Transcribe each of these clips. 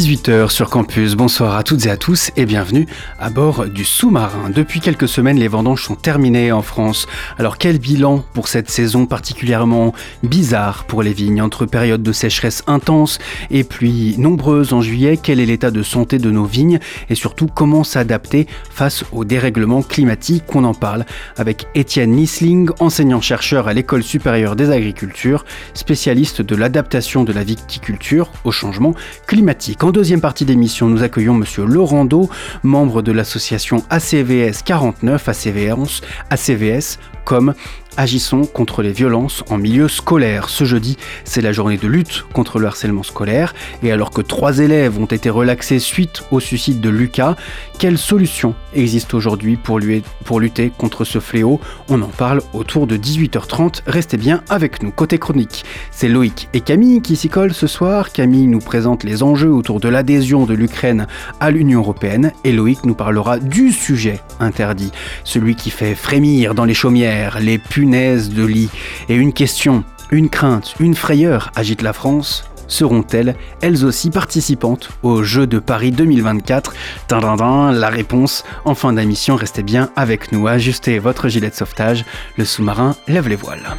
18h sur campus. Bonsoir à toutes et à tous et bienvenue à bord du sous-marin. Depuis quelques semaines, les vendanges sont terminées en France. Alors quel bilan pour cette saison particulièrement bizarre pour les vignes entre périodes de sécheresse intense et pluies nombreuses en juillet? Quel est l'état de santé de nos vignes? Et surtout comment s'adapter face au dérèglement climatique On en parle avec Étienne Nisling, enseignant-chercheur à l'École supérieure des agricultures, spécialiste de l'adaptation de la viticulture au changement climatique. Deuxième partie d'émission, nous accueillons Monsieur Laurent Do, membre de l'association ACVS 49, ACVS, ACVS comme Agissons contre les violences en milieu scolaire. Ce jeudi, c'est la journée de lutte contre le harcèlement scolaire. Et alors que trois élèves ont été relaxés suite au suicide de Lucas, quelles solutions existent aujourd'hui pour, lutter contre ce fléau? On en parle autour de 18h30. Restez bien avec nous. Côté chronique, c'est Loïc et Camille qui s'y collent ce soir. Camille nous présente les enjeux autour de l'adhésion de l'Ukraine à l'Union européenne. Et Loïc nous parlera du sujet interdit, celui qui fait frémir dans les chaumières, les de lit. Et une question, une crainte, une frayeur agite la France seront-elles elles aussi participantes aux Jeux de Paris 2024 La réponse en fin d'émission, restez bien avec nous. Ajustez votre gilet de sauvetage, le sous-marin lève les voiles.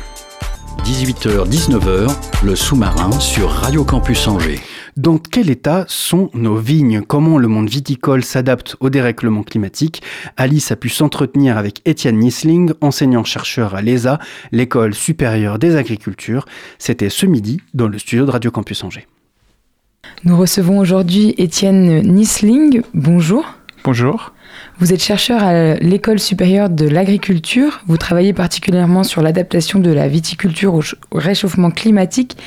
18h-19h, le sous-marin sur Radio Campus Angers. Dans quel état sont nos vignes? Comment le monde viticole s'adapte au dérèglement climatique? Alice a pu s'entretenir avec Étienne Nisling, enseignant-chercheur à l'ESA, l'école supérieure des agricultures. C'était ce midi dans le studio de Radio Campus Angers. Nous recevons aujourd'hui Étienne Nisling. Bonjour. Bonjour. Vous êtes chercheur à l'École supérieure de l'agriculture. Vous travaillez particulièrement sur l'adaptation de la viticulture au réchauffement climatique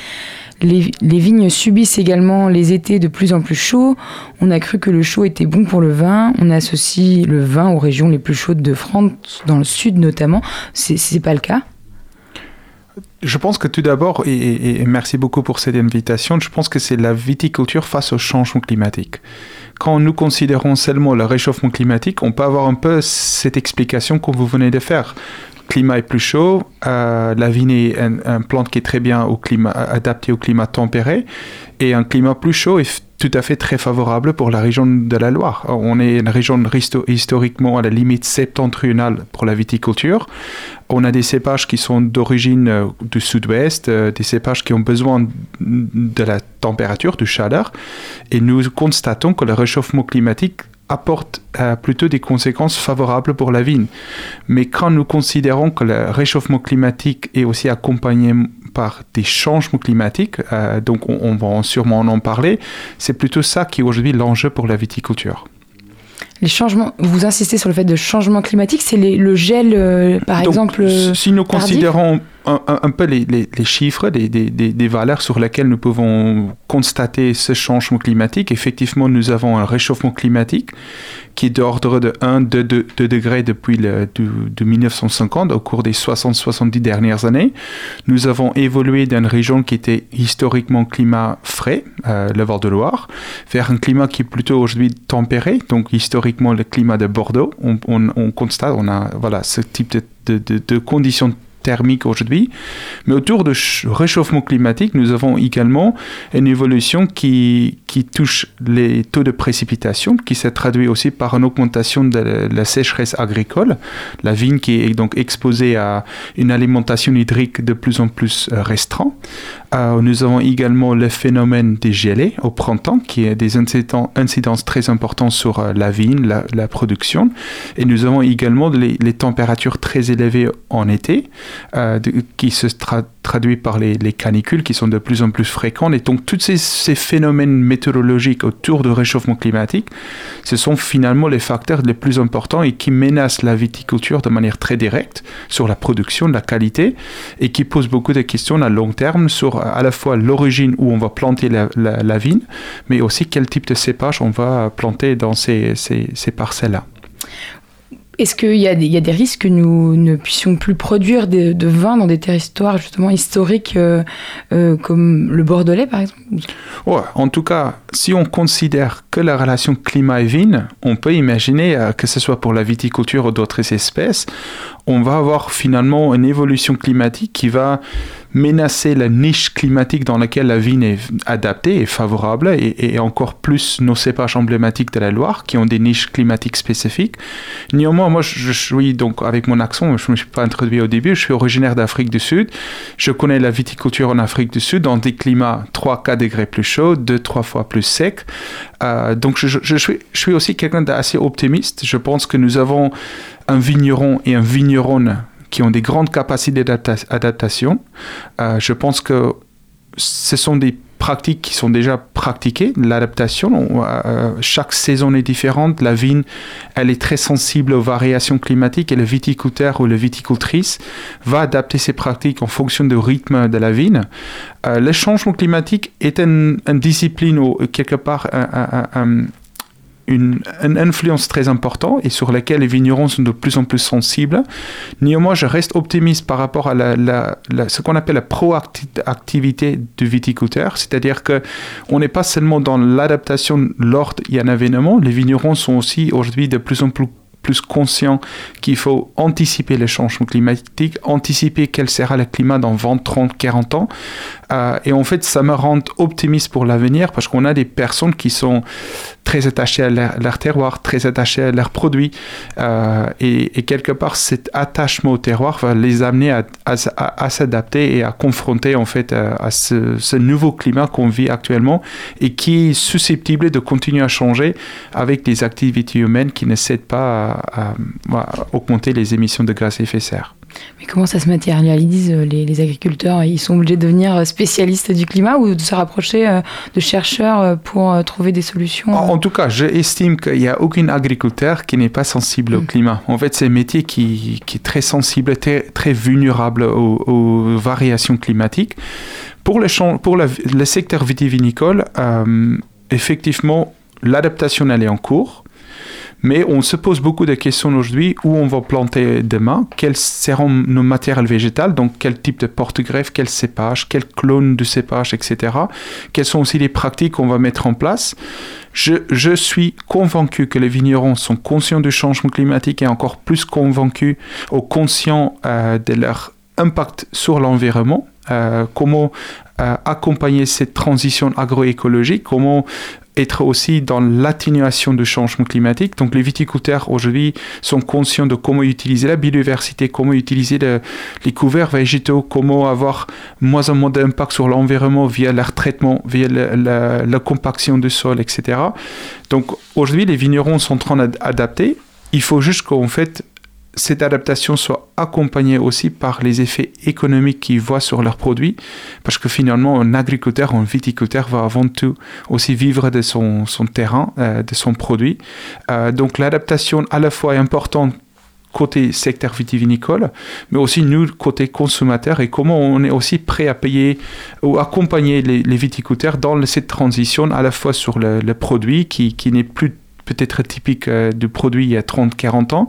les, vignes subissent également les étés de plus en plus chauds. On a cru que le chaud était bon pour le vin. On associe le vin aux régions les plus chaudes de France, dans le sud notamment. C'est pas le cas? Je pense que tout d'abord, et, merci beaucoup pour cette invitation, je pense que c'est la viticulture face au changement climatique. Quand nous considérons seulement le réchauffement climatique, on peut avoir un peu cette explication que vous venez de faire climat est plus chaud, euh, la vigne est une plante qui est très bien adaptée au climat tempéré, et un climat plus chaud est tout à fait très favorable pour la région de la Loire. On est une région historiquement à la limite septentrionale pour la viticulture. On a des cépages qui sont d'origine euh, du sud-ouest, euh, des cépages qui ont besoin de la température, de chaleur, et nous constatons que le réchauffement climatique apporte euh, plutôt des conséquences favorables pour la vigne. Mais quand nous considérons que le réchauffement climatique est aussi accompagné par des changements climatiques, euh, donc on, va sûrement en parler, c'est plutôt ça qui est aujourd'hui l'enjeu pour la viticulture. Les changements, vous insistez sur le fait de changement climatique, c'est le gel, euh, par exemple. Si nous considérons un, peu les, les, chiffres, des, des, des, valeurs sur lesquelles nous pouvons constater ce changement climatique. Effectivement, nous avons un réchauffement climatique qui est d'ordre de 1, 2, 2, degrés depuis le, de, 1950 au cours des 60-70 dernières années. Nous avons évolué d'une région qui était historiquement climat frais, euh, le Val-de-Loire, vers un climat qui est plutôt aujourd'hui tempéré, donc historiquement le climat de Bordeaux. On, on, constate, on a voilà, ce type de, de, de conditions thermique aujourd'hui. Mais autour de réchauffement climatique, nous avons également une évolution qui, qui touche les taux de précipitation, qui s'est traduit aussi par une augmentation de la sécheresse agricole. La vigne qui est donc exposée à une alimentation hydrique de plus en plus euh, restreinte. Euh, nous avons également le phénomène des gelées au printemps, qui est des incidences très importantes sur euh, la vigne, la, production. Et nous avons également les, températures très élevées en été, euh, qui se traduit par les, canicules qui sont de plus en plus fréquentes. Et donc, tous ces, ces, phénomènes météorologiques autour du réchauffement climatique, ce sont finalement les facteurs les plus importants et qui menacent la viticulture de manière très directe sur la production, la qualité, et qui posent beaucoup de questions à long terme sur à la fois l'origine où on va planter la, vigne, mais aussi quel type de cépage on va planter dans ces, ces parcelles-là. Est-ce qu'il y, a des risques que nous ne puissions plus produire de, vin dans des territoires justement historiques euh, euh, comme le Bordelais par exemple? En tout cas, si on considère que la relation climat et vigne, on peut imaginer euh, que ce soit pour la viticulture ou d'autres espèces, on va avoir finalement une évolution climatique qui va menacer la niche climatique dans laquelle la vigne est adaptée et favorable, et, encore plus nos cépages emblématiques de la Loire, qui ont des niches climatiques spécifiques. Néanmoins, moi, je suis donc, avec mon accent, je ne me suis pas introduit au début, je suis originaire d'Afrique du Sud. Je connais la viticulture en Afrique du Sud dans des climats 3-4 degrés plus chauds, 2-3 fois plus secs. Euh, donc, je, suis, je suis aussi quelqu'un d'assez optimiste. Je pense que nous avons un vigneron et un vigneronne qui ont des grandes capacités d'adaptation. Euh, je pense que ce sont des pratiques qui sont déjà pratiquées, l'adaptation. Euh, chaque saison est différente. La vigne, elle est très sensible aux variations climatiques et le viticulteur ou le viticultrice va adapter ses pratiques en fonction du rythme de la vigne. Euh, le changement climatique est une, discipline ou quelque part un, une, influence très importante et sur laquelle les vignerons sont de plus en plus sensibles. Néanmoins, je reste optimiste par rapport à ce qu'on appelle la proactivité du viticulteur, c'est-à-dire que on n'est pas seulement dans l'adaptation lors il y a un événement, les vignerons sont aussi aujourd'hui de plus en plus plus conscient qu'il faut anticiper les changements climatiques, anticiper quel sera le climat dans 20, 30, 40 ans. Euh, et en fait, ça me rend optimiste pour l'avenir parce qu'on a des personnes qui sont très attachées à leur, terroir, très attachées à leurs produits. Euh, et, quelque part, cet attachement au terroir va les amener à, s'adapter et à confronter en fait à, à ce, ce, nouveau climat qu'on vit actuellement et qui est susceptible de continuer à changer avec des activités humaines qui ne cèdent pas à, augmenter les émissions de gaz à effet de serre. Mais comment ça se matérialise euh, les, agriculteurs? Ils sont obligés de devenir euh, spécialistes du climat ou de se rapprocher euh, de chercheurs pour trouver des solutions En, tout cas, j'estime qu'il n'y a aucun agriculteur qui n'est pas sensible au mm. climat. En fait, c'est un métier qui, est très sensible, très, très vulnérable aux, variations climatiques. Pour le, pour le, secteur vitivinicole, effectivement, l'adaptation elle est en cours. Mais on se pose beaucoup de questions aujourd'hui où on va planter demain, quelles seront nos matières végétales, donc quel type de porte-greffe, quel cépage, quel clone de cépage, etc. Quelles sont aussi les pratiques qu'on va mettre en place? Je, je, suis convaincu que les vignerons sont conscients du changement climatique et encore plus convaincus ou conscients euh, de leur impact sur l'environnement. Euh, comment euh, accompagner cette transition agroécologique, comment être aussi dans l'atténuation du changement climatique? Donc les viticulteurs aujourd'hui sont conscients de comment utiliser la biodiversité, comment utiliser les couverts végétaux, comment avoir moins en moins d'impact sur l'environnement via leur traitement, via la, compaction du sol, etc. Donc aujourd'hui les vignerons sont en train d'adapter. Il faut juste qu'en fait cette adaptation soit accompagnée aussi par les effets économiques qu'ils voient sur leurs produits, parce que finalement, un agriculteur, un viticulteur va avant tout aussi vivre de son, son terrain, euh, de son produit. Euh, donc l'adaptation à la fois est importante côté secteur vitivinicole, mais aussi nous, côté consommateur, et comment on est aussi prêt à payer ou accompagner les, viticulteurs dans cette transition à la fois sur le, le produit qui, qui n'est plus peut-être typique euh, du produit il y a 30-40 ans,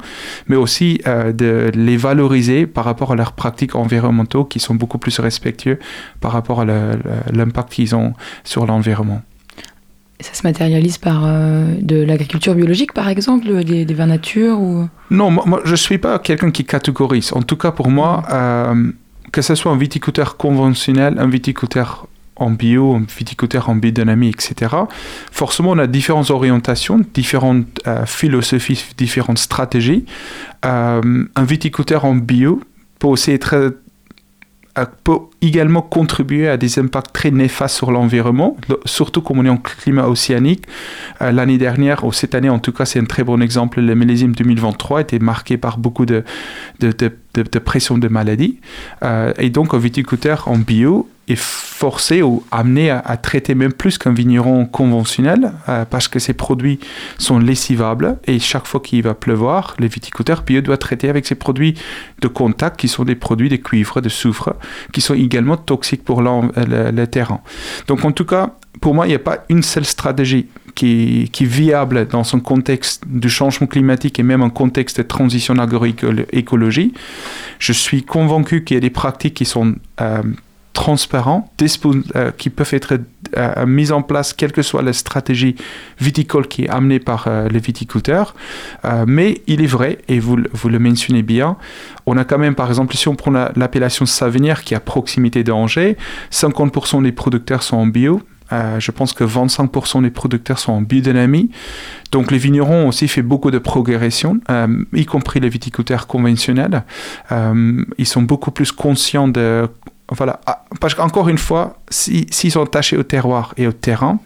mais aussi euh, de les valoriser par rapport à leurs pratiques environnementaux qui sont beaucoup plus respectueux par rapport à l'impact qu'ils ont sur l'environnement. Ça se matérialise par euh, de l'agriculture biologique, par exemple, des, vins nature ou... Non, moi, je ne suis pas quelqu'un qui catégorise. En tout cas, pour moi, que ce soit un viticulteur conventionnel, un viticulteur en bio, en viticulteur, en biodynamie, etc. Forcément, on a différentes orientations, différentes euh, philosophies, différentes stratégies. Euh, un viticulteur en bio peut aussi être peut également contribuer à des impacts très néfastes sur l'environnement, surtout comme on est en climat océanique. Euh, l'année dernière, ou cette année en tout cas, c'est un très bon exemple, le millésime 2023 était marqué par beaucoup de, de, pression de maladies. et donc, un viticulteur en bio est forcé ou amené à, traiter même plus qu'un vigneron conventionnel euh, parce que ces produits sont lessivables et chaque fois qu'il va pleuvoir, les viticulteurs bio doivent traiter avec ces produits de contact qui sont des produits de cuivre, de soufre, qui sont également toxiques pour le, terrain. Donc en tout cas, pour moi, il n'y a pas une seule stratégie qui, est viable dans un contexte du changement climatique et même un contexte de transition agroécologie. Je suis convaincu qu'il y a des pratiques qui sont euh, transparents, euh, qui peuvent être euh, mis en place, quelle que soit la stratégie viticole qui est amenée par euh, les viticulteurs. mais il est vrai, et vous, le mentionnez bien, on a quand même, par exemple, si on prend l'appellation Savenière qui est à proximité d'Angers, 50% des producteurs sont en bio, euh, je pense que 25% des producteurs sont en biodynamie. Donc les vignerons ont aussi fait beaucoup de progression, euh, y compris les viticulteurs conventionnels. Euh, ils sont beaucoup plus conscients de... Voilà, ah, parce qu'encore une fois, s'ils sont attachés au terroir et au terrain,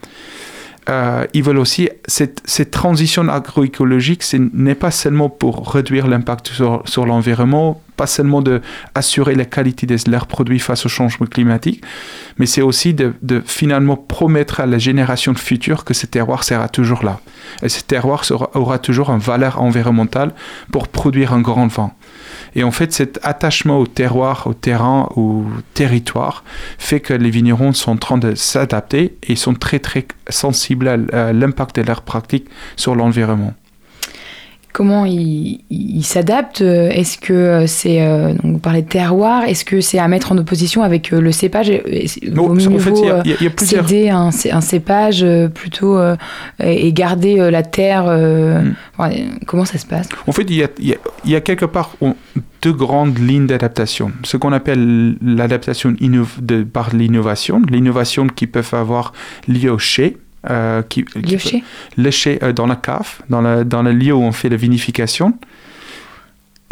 ils veulent aussi cette, transition agroécologique, ce n'est pas seulement pour réduire l'impact sur l'environnement, pas seulement de assurer la qualité de leurs produits face au changement climatique, mais c'est aussi de, finalement promettre à la génération future que ce terroir sera toujours là. Et ce terroir aura toujours une valeur environnementale pour produire un grand vin. Et en fait, cet attachement au terroir, au terrain, au territoire, fait que les vignerons sont en train de s'adapter et sont très très sensibles à l'impact de leurs pratiques sur l'environnement comment ils s'adaptent Est-ce que c'est, euh, vous parlez de terroir, est-ce que c'est à mettre en opposition avec euh, le cépage? Non, en fait, il y a, plusieurs... Céder un, un, cépage euh, plutôt et garder la terre hmm. Comment ça se passe? En fait, il y a, il y a quelque part deux grandes lignes d'adaptation. Ce qu'on appelle l'adaptation par l'innovation, l'innovation qui peut avoir lieu au chai, euh, qui, lécher euh, dans la cave, dans, la, dans le lieu où on fait la vinification.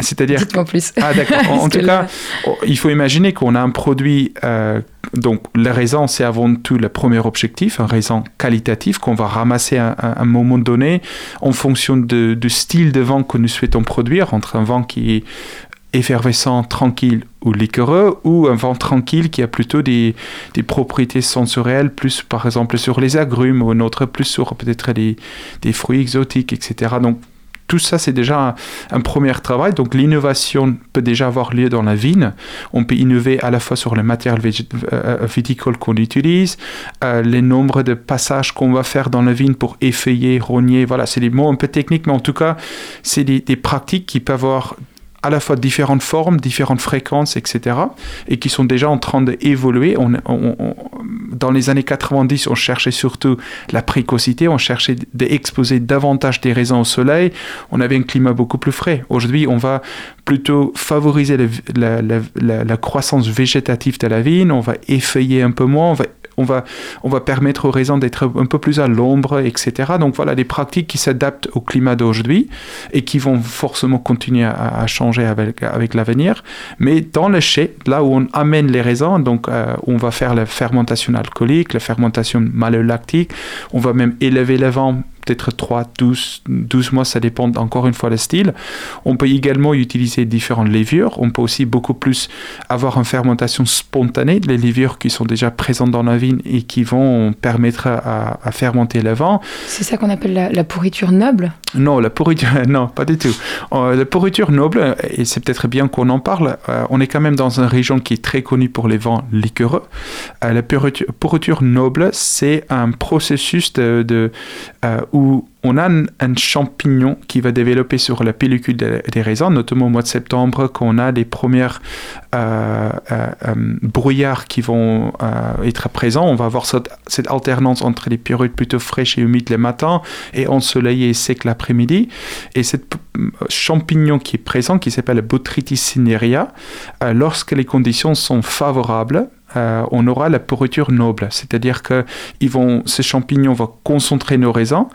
C'est-à-dire. En plus. Ah, d'accord. En, tout cas, oh, il faut imaginer qu'on a un produit. Euh, donc, le raisin, c'est avant tout le premier objectif, un raisin qualitatif qu'on va ramasser à, un moment donné en fonction de, du style de vin que nous souhaitons produire, entre un vin qui est effervescent, tranquille ou liquoreux, ou un vent tranquille qui a plutôt des, des, propriétés sensorielles, plus par exemple sur les agrumes, ou un autre plus sur peut-être des, des, fruits exotiques, etc. Donc tout ça, c'est déjà un, premier travail. Donc l'innovation peut déjà avoir lieu dans la vigne. On peut innover à la fois sur le matériel euh, euh, viticole qu'on utilise, euh, les nombres de passages qu'on va faire dans la vigne pour effeuiller, rogner. Voilà, c'est des mots un peu techniques, mais en tout cas, c'est des, des pratiques qui peuvent avoir à la fois différentes formes, différentes fréquences, etc., et qui sont déjà en train d'évoluer. On, dans les années 90, on cherchait surtout la précocité, on cherchait d'exposer davantage des raisins au soleil, on avait un climat beaucoup plus frais. Aujourd'hui, on va plutôt favoriser la, croissance végétative de la vigne, on va effeuiller un peu moins, on va on va, on va permettre aux raisins d'être un peu plus à l'ombre, etc. Donc voilà, des pratiques qui s'adaptent au climat d'aujourd'hui et qui vont forcément continuer à, changer avec, avec l'avenir. Mais dans le chai, là où on amène les raisins, donc euh, on va faire la fermentation alcoolique, la fermentation malolactique, on va même élever le vin peut-être 3, 12, 12 mois, ça dépend encore une fois le style. On peut également utiliser différentes levures. On peut aussi beaucoup plus avoir une fermentation spontanée, les levures qui sont déjà présentes dans la vigne et qui vont permettre à, fermenter le vin. C'est ça qu'on appelle la, pourriture noble? Non, la pourriture, non, pas du tout. Euh, la pourriture noble, et c'est peut-être bien qu'on en parle, euh, on est quand même dans une région qui est très connue pour les vins liquoreux. Euh, la pourriture, noble, c'est un processus de, de où on a un, champignon qui va développer sur la pellicule des raisins, notamment au mois de septembre, quand on a les premières euh, euh, euh, brouillards qui vont être présents. On va avoir cette, alternance entre les périodes plutôt fraîches et humides le matin et ensoleillées et secs l'après-midi. Et ce champignon qui est présent, qui s'appelle Botrytis cinerea, lorsque les conditions sont favorables, euh, on aura la pourriture noble, c'est-à-dire que ces champignons vont concentrer nos raisins,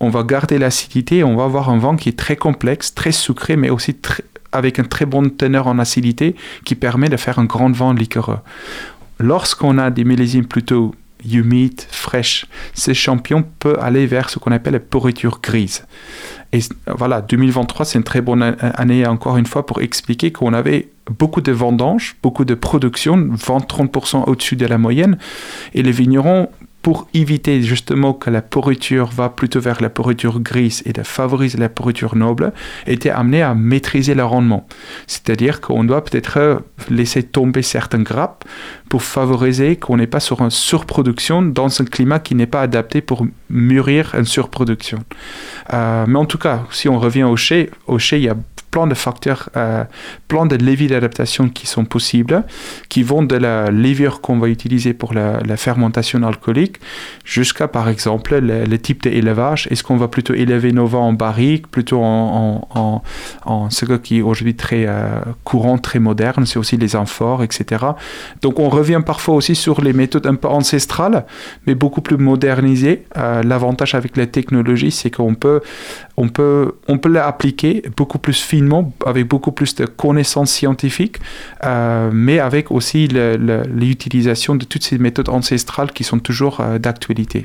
on va garder l'acidité on va avoir un vin qui est très complexe, très sucré, mais aussi avec une très bonne teneur en acidité qui permet de faire un grand vin liquoreux. Lorsqu'on a des millésimes plutôt humides, fraîches, ces champignons peuvent aller vers ce qu'on appelle la pourriture grise. Et voilà, 2023, c'est une très bonne année encore une fois pour expliquer qu'on avait beaucoup de vendanges, beaucoup de production, 20-30% au-dessus de la moyenne. Et les vignerons pour éviter justement que la pourriture va plutôt vers la pourriture grise et de favoriser la pourriture noble, était amené à maîtriser le rendement. C'est-à-dire qu'on doit peut-être laisser tomber certaines grappes pour favoriser qu'on n'est pas sur une surproduction dans un climat qui n'est pas adapté pour mûrir une surproduction. mais en tout cas, si on revient au chai, au chai, il y a plein de facteurs, euh, plein de leviers d'adaptation qui sont possibles, qui vont de la levure qu'on va utiliser pour la, fermentation alcoolique jusqu'à, par exemple, le, type d'élevage. Est-ce qu'on va plutôt élever nos vins en barrique, plutôt en, ce qui est aujourd'hui très euh, courant, très moderne, c'est aussi les amphores, etc. Donc on revient parfois aussi sur les méthodes un peu ancestrales, mais beaucoup plus modernisées. Euh, l'avantage avec la technologie, c'est qu'on peut, on peut, on peut l'appliquer beaucoup plus finement avec beaucoup plus de connaissances scientifiques, euh, mais avec aussi l'utilisation de toutes ces méthodes ancestrales qui sont toujours euh, d'actualité.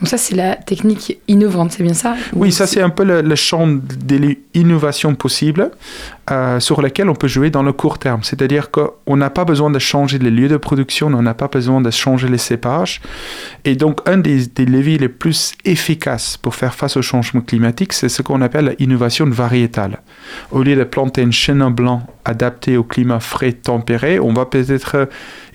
Donc ça, c'est la technique innovante, c'est bien ça Oui, ça c'est un peu le, champ de l'innovation possible euh, sur lequel on peut jouer dans le court terme. C'est-à-dire qu'on n'a pas besoin de changer les lieux de production, on n'a pas besoin de changer les cépages. Et donc, un des, leviers les plus efficaces pour faire face au changement climatique, c'est ce qu'on appelle l'innovation variétale. Au lieu de planter un chenin blanc adapté au climat frais tempéré, on va peut-être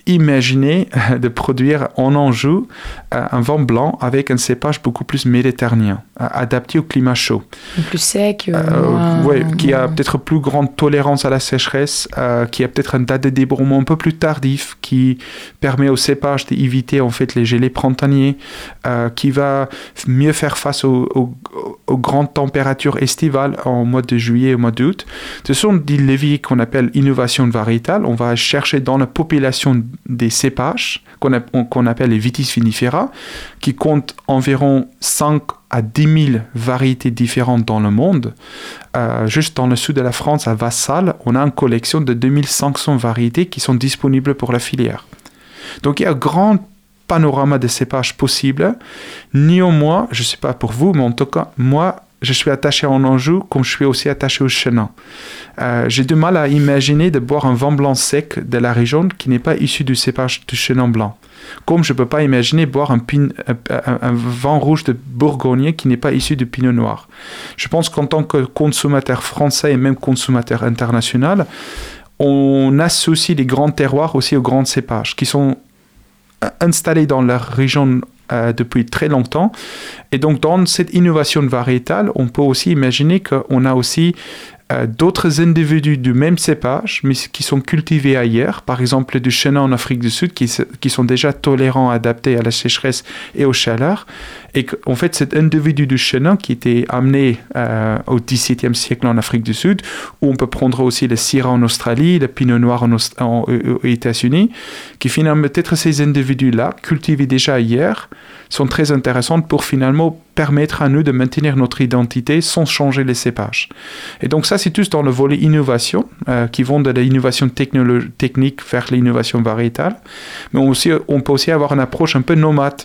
imaginer de produire en Anjou euh, un vin blanc avec un cépage beaucoup plus méditerranéen, euh, adapté au climat chaud. Plus sec. Euh, qui a peut-être plus grande tolérance à la sécheresse, qui a peut-être une date de débrouillement un peu plus tardif, qui permet au cépage d'éviter en fait les gelées printaniers, qui va mieux faire face aux, grandes températures estivales en mois de juillet et au mois d'août. Ce sont des leviers qu'on appelle innovation variétale. On va chercher dans la population des cépages qu'on appelle les vitis vinifera, qui comptent environ 5 à 10 000 variétés différentes dans le monde. Euh, juste dans le sud de la France, à Vassal, on a une collection de 2500 variétés qui sont disponibles pour la filière. Donc il y a un grand panorama de cépages possibles. Néanmoins, je ne sais pas pour vous, mais en tout cas, moi, je suis attaché en Anjou comme je suis aussi attaché au chenin. Euh, j'ai du mal à imaginer de boire un vin blanc sec de la région qui n'est pas issu du cépage du chenin blanc. Comme je ne peux pas imaginer boire un, vin rouge de Bourgogne qui n'est pas issu du pinot noir. Je pense qu'en tant que consommateur français et même consommateur international, on associe les grands terroirs aussi aux grands cépages qui sont installés dans la région euh, depuis très longtemps. Et donc, dans cette innovation variétale, on peut aussi imaginer qu'on a aussi euh, d'autres individus du même cépage, mais qui sont cultivés ailleurs, par exemple du chenin en Afrique du Sud, qui, qui sont déjà tolérants, adaptés à la sécheresse et aux chaleurs. Et en fait, cet individu du chenin qui était amené euh, au XVIIe siècle en Afrique du Sud, où on peut prendre aussi le Syrah en Australie, le Pinot Noir aux États-Unis, qui finalement, peut-être ces individus-là, cultivés déjà ailleurs, sont très intéressantes pour finalement permettre à nous de maintenir notre identité sans changer les cépages. Et donc ça, c'est tout dans le volet innovation, euh, qui vont de l'innovation technique vers l'innovation variétale. Mais on, aussi, on peut aussi avoir une approche un peu nomade.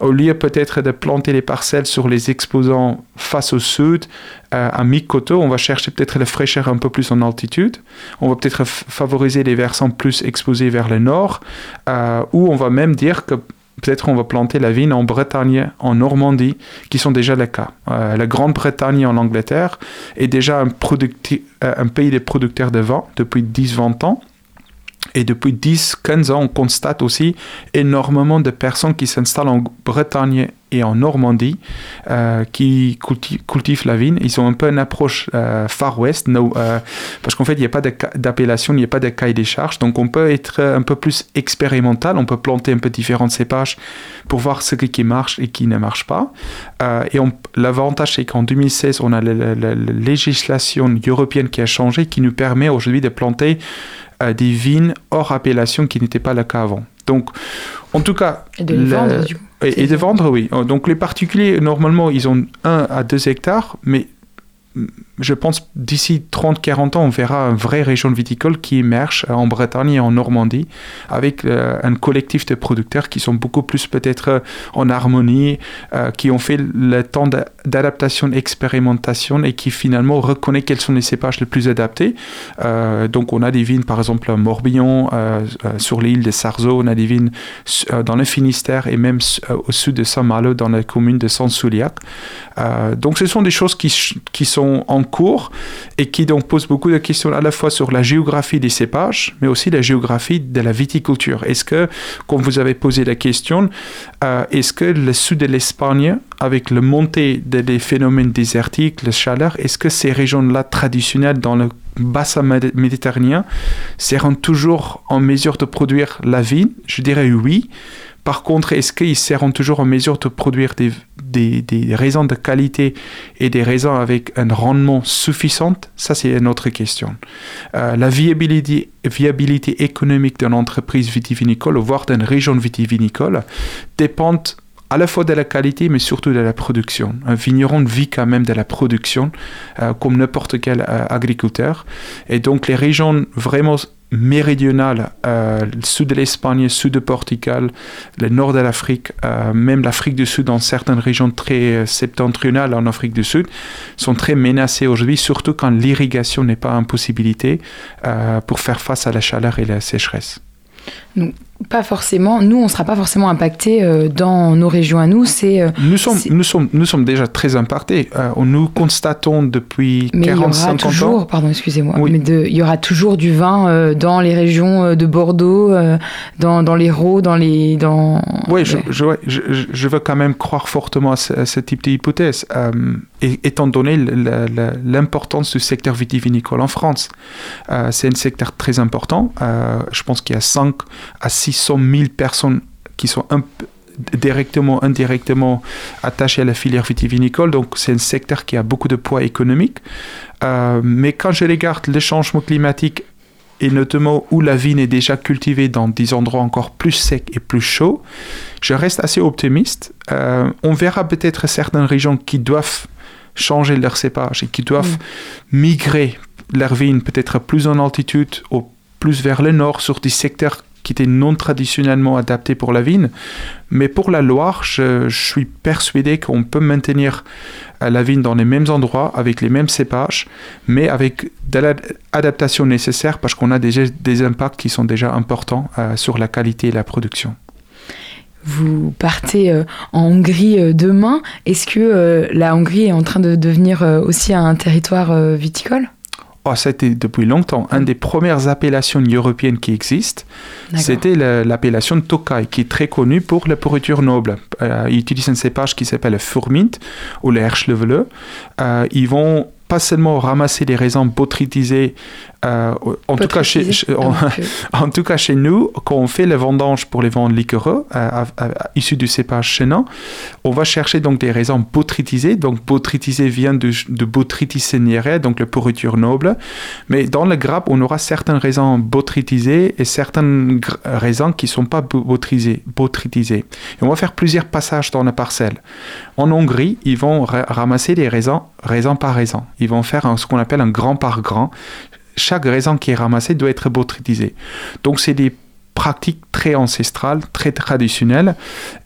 Au lieu peut-être de planter les parcelles sur les exposants face au sud, euh, à mi-coteau, on va chercher peut-être la fraîcheur un peu plus en altitude. On va peut-être favoriser les versants plus exposés vers le nord, euh, ou on va même dire que peut-être on va planter la vigne en Bretagne, en Normandie, qui sont déjà les cas. Euh, la Grande-Bretagne en Angleterre est déjà un, euh, un pays des producteurs de vin depuis 10-20 ans. Et depuis 10-15 ans, on constate aussi énormément de personnes qui s'installent en Bretagne et en Normandie euh, qui cultivent, la vigne. Ils ont un peu une approche euh, Far West, euh, parce qu'en fait, il n'y a pas d'appellation, il n'y a pas de cahier des charges. Donc, on peut être un peu plus expérimental. On peut planter un peu différents cépages pour voir ce qui marche et qui ne marche pas. et l'avantage, c'est qu'en 2016, on a la, la, législation européenne qui a changé, qui nous permet aujourd'hui de planter des vignes hors appellation qui n'était pas le cas avant. Donc, en tout cas... Et de vendre, du coup. Et, de vendre, oui. Donc les particuliers, normalement, ils ont 1 à 2 hectares, mais je pense d'ici 30-40 ans, on verra une vraie région viticole qui émerge en Bretagne et en Normandie, avec euh, un collectif de producteurs qui sont beaucoup plus peut-être euh, en harmonie, euh, qui ont fait le temps d'adaptation, expérimentation et qui finalement reconnaissent quels sont les cépages les plus adaptés. donc on a des vignes par exemple à Morbihan, sur l'île de Sarzeau, on a des vignes dans le Finistère et même au sud de Saint-Malo, dans la commune de Saint-Souliac. donc ce sont des choses qui, qui sont en cours et qui donc pose beaucoup de questions à la fois sur la géographie des cépages, mais aussi la géographie de la viticulture. Est-ce que, comme vous avez posé la question, euh, est-ce que le sud de l'Espagne, avec le montée des phénomènes désertiques, la chaleur, est-ce que ces régions-là traditionnelles dans le bassin méditerranéen seront toujours en mesure de produire la vigne? Je dirais oui. Par contre, est-ce qu'ils seront toujours en mesure de produire des, des, raisins de qualité et des raisins avec un rendement suffisant Ça, c'est une autre question. Euh, la viabilité, viabilité économique d'une entreprise vitivinicole, voire d'une région vitivinicole, dépend à la fois de la qualité, mais surtout de la production. Un vigneron vit quand même de la production, euh, comme n'importe quel euh, agriculteur. Et donc les régions vraiment méridionales, euh, le sud de l'Espagne, le sud de Portugal, le nord de l'Afrique, même l'Afrique du Sud, dans certaines régions très septentrionales en Afrique du Sud, sont très menacées aujourd'hui, surtout quand l'irrigation n'est pas une possibilité pour faire face à la chaleur et la sécheresse. Pas forcément. Nous, on ne sera pas forcément impacté euh, dans nos régions à nous. C'est, euh, nous, sommes, nous, sommes, nous sommes déjà très impactés. Euh, nous constatons depuis 40 toujours, Pardon, excusez-moi. Mais il y aura toujours du vin dans les régions de Bordeaux, dans, dans l'Hérault, dans les. Dans... Oui, je, je, je, veux quand même croire fortement à ce, type d'hypothèse, étant donné l'importance du secteur vitivinicole en France. c'est un secteur très important. je pense qu'il y a 5 à 6 600 000 personnes qui sont un, directement, indirectement attachées à la filière vitivinicole. Donc c'est un secteur qui a beaucoup de poids économique. Euh, mais quand je regarde les changements climatiques et notamment où la vigne est déjà cultivée dans des endroits encore plus secs et plus chauds, je reste assez optimiste. Euh, on verra peut-être certaines régions qui doivent changer leur cépage et qui doivent mm. migrer leur vigne peut-être plus en altitude ou plus vers le nord sur des secteurs qui était non traditionnellement adapté pour la vigne. Mais pour la Loire, je, suis persuadé qu'on peut maintenir euh, la vigne dans les mêmes endroits, avec les mêmes cépages, mais avec de l'adaptation nécessaire parce qu'on a déjà des impacts qui sont déjà importants euh, sur la qualité et la production. Vous partez euh, en Hongrie demain. Est-ce que la Hongrie est en train de devenir aussi un territoire viticole? Oh, c'était depuis longtemps. Une des premières appellations européennes qui existent, c'était l'appellation Tokai, qui est très connue pour la pourriture noble. Euh, ils utilisent un cépage qui s'appelle le Furmint ou le Herschlevele. Euh, ils vont pas seulement ramasser les raisins botrytisés euh, en, tout cas chez, en, tout cas chez nous, quand on fait les vendanges pour les vins liquoreux euh, issus du cépage chenin, on va chercher donc des raisins botrytisés. Donc botrytisé vient de, de botrytis donc le pourriture noble. Mais dans le grappe, on aura certains raisins botrytisés et certains raisins qui ne sont pas botrytisés, botrytisés. Et on va faire plusieurs passages dans la parcelle. En Hongrie, ils vont ramasser les raisins, raisin par raisin. Ils vont faire ce qu'on appelle un grand par grand chaque raisin qui est ramassé doit être botrytisé. Donc c'est des pratique très ancestrale, très traditionnelle.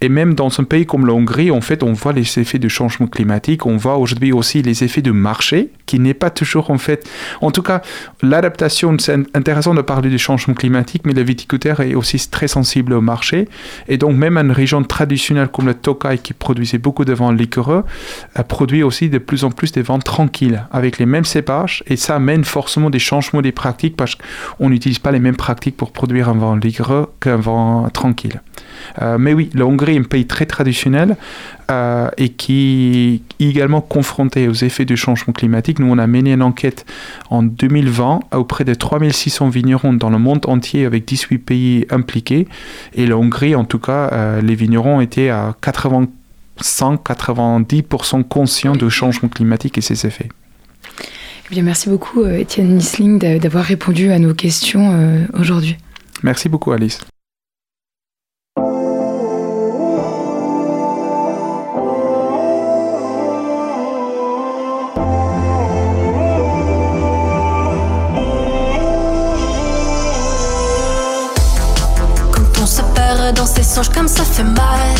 Et même dans un pays comme la Hongrie, en fait, on voit les effets du changement climatique. On voit aujourd'hui aussi les effets du marché, qui n'est pas toujours, en fait... En tout cas, l'adaptation, c'est intéressant de parler du changement climatique, mais le viticulteur est aussi très sensible au marché. Et donc, même une région traditionnelle comme le Tokai, qui produisait beaucoup de vins liquoreux, produit aussi de plus en plus des vins tranquilles, avec les mêmes cépages. Et ça amène forcément des changements des pratiques, parce qu'on n'utilise pas les mêmes pratiques pour produire un vin liquoreux qu'un vent tranquille. Euh, mais oui, la Hongrie est un pays très traditionnel euh, et qui est également confronté aux effets du changement climatique. Nous, on a mené une enquête en 2020 auprès de 3600 vignerons dans le monde entier avec 18 pays impliqués. Et la Hongrie, en tout cas, euh, les vignerons étaient à 85-90% conscients du changement climatique et ses effets. Eh bien, merci beaucoup, Étienne Nisling, d'avoir répondu à nos questions aujourd'hui. Merci beaucoup Alice. Comme ça fait mal,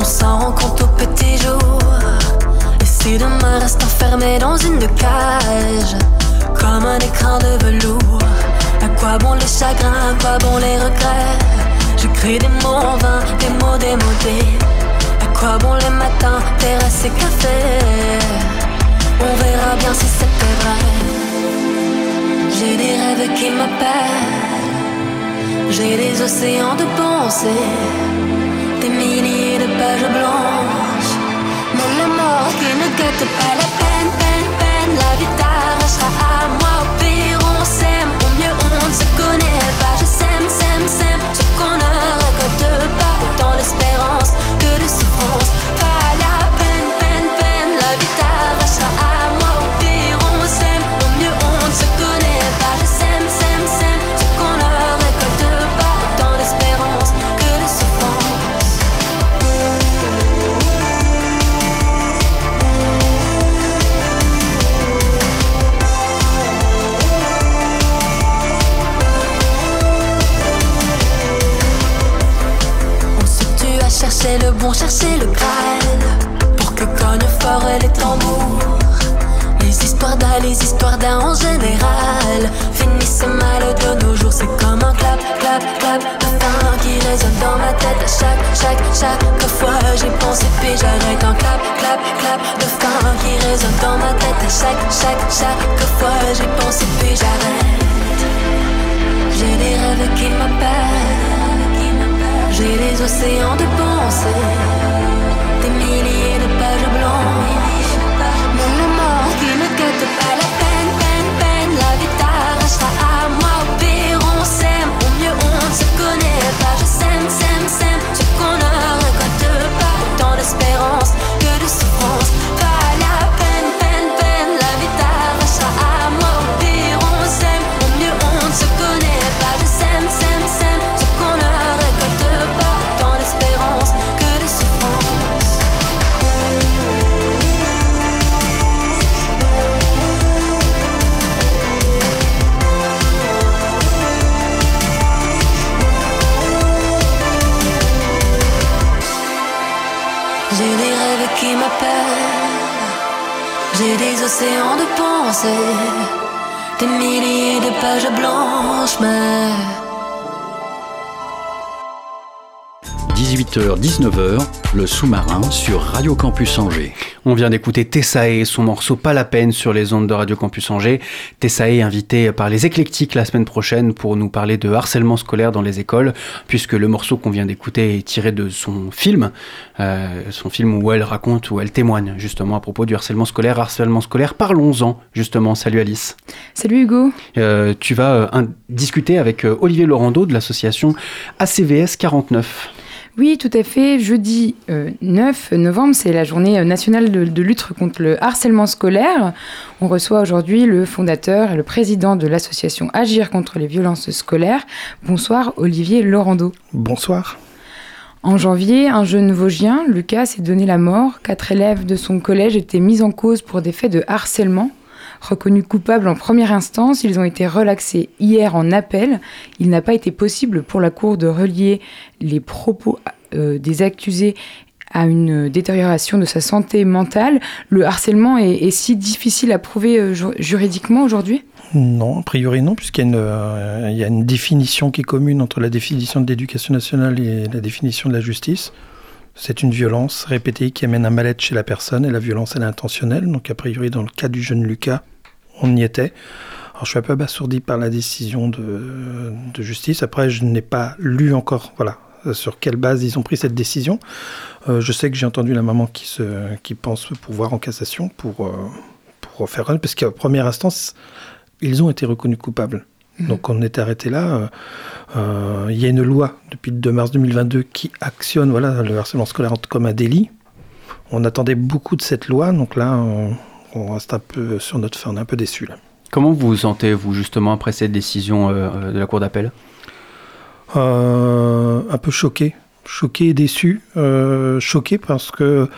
on s'en rend compte au petit jour. Et si demain reste enfermé dans une cage, comme un écran de velours à quoi bon les chagrins, à quoi bon les regrets? J'écris des mots en vain, des mots démodés À quoi bon les matins, terrasse et café On verra bien si c'était vrai. J'ai des rêves qui m'appellent. J'ai des océans de pensées. Des milliers de pages blanches. Mais la mort qui ne guette pas la peine, peine, peine. La vie t'arrachera à moi. Chercher le Graal. Pour que cogne fort les tambours Les histoires d'un, les histoires d'un en général. Finissent mal de nos jours C'est comme un clap, clap, clap. De fin qui résonne dans ma tête À chaque, chaque, chaque fois. Pense Et puis j'arrête un clap, clap, clap. De fin qui résonne dans ma tête À chaque, chaque, chaque fois. Pense Et puis j'arrête. J'ai des rêves qui m'appellent. J'ai des océans de pensées. Des milliers de pages blanches. La mort qui ne guette pas Océans de pensées. Des milliers de pages blanches, mais. 18h-19h, le sous-marin sur Radio Campus Angers. On vient d'écouter Tessae et son morceau Pas la peine sur les ondes de Radio Campus Angers. Tessae invité par les éclectiques la semaine prochaine pour nous parler de harcèlement scolaire dans les écoles, puisque le morceau qu'on vient d'écouter est tiré de son film, euh, son film où elle raconte, où elle témoigne justement à propos du harcèlement scolaire. Harcèlement scolaire, parlons-en justement. Salut Alice. Salut Hugo. Euh, tu vas euh, un- discuter avec euh, Olivier Laurando de l'association ACVS 49. Oui, tout à fait. Jeudi euh, 9 novembre, c'est la journée euh, nationale de, de lutte contre le harcèlement scolaire. On reçoit aujourd'hui le fondateur et le président de l'association Agir contre les violences scolaires. Bonsoir Olivier Laurando. Bonsoir. En janvier, un jeune Vosgien, Lucas, s'est donné la mort. Quatre élèves de son collège étaient mis en cause pour des faits de harcèlement. Reconnus coupables en première instance, ils ont été relaxés hier en appel. Il n'a pas été possible pour la Cour de relier les propos euh, des accusés à une détérioration de sa santé mentale. Le harcèlement est, si difficile à prouver euh, ju- juridiquement aujourd'hui? Non, a priori non, puisqu'il euh, y a une définition qui est commune entre la définition de l'éducation nationale et la définition de la justice. C'est une violence répétée qui amène un mal-être chez la personne et la violence elle est intentionnelle. Donc a priori dans le cas du jeune Lucas, on y était. Alors je suis un peu abasourdi par la décision de, justice. Après je n'ai pas lu encore voilà, euh, sur quelle base ils ont pris cette décision. Euh, je sais que j'ai entendu la maman qui, se, qui pense pouvoir en cassation pour, euh, faire un, parce qu'à première instance, ils ont été reconnus coupables. Donc on est arrêté là. Euh, Il y a une loi depuis le 2 mars 2022 qui actionne voilà, le harcèlement scolaire comme un délit. On attendait beaucoup de cette loi, donc là on, on reste un peu sur notre fin, on est un peu déçu là. Comment vous vous sentez, vous, justement, après cette décision euh, euh, de la Cour d'appel? Euh, un peu choqué, choqué et déçu. Choqué parce que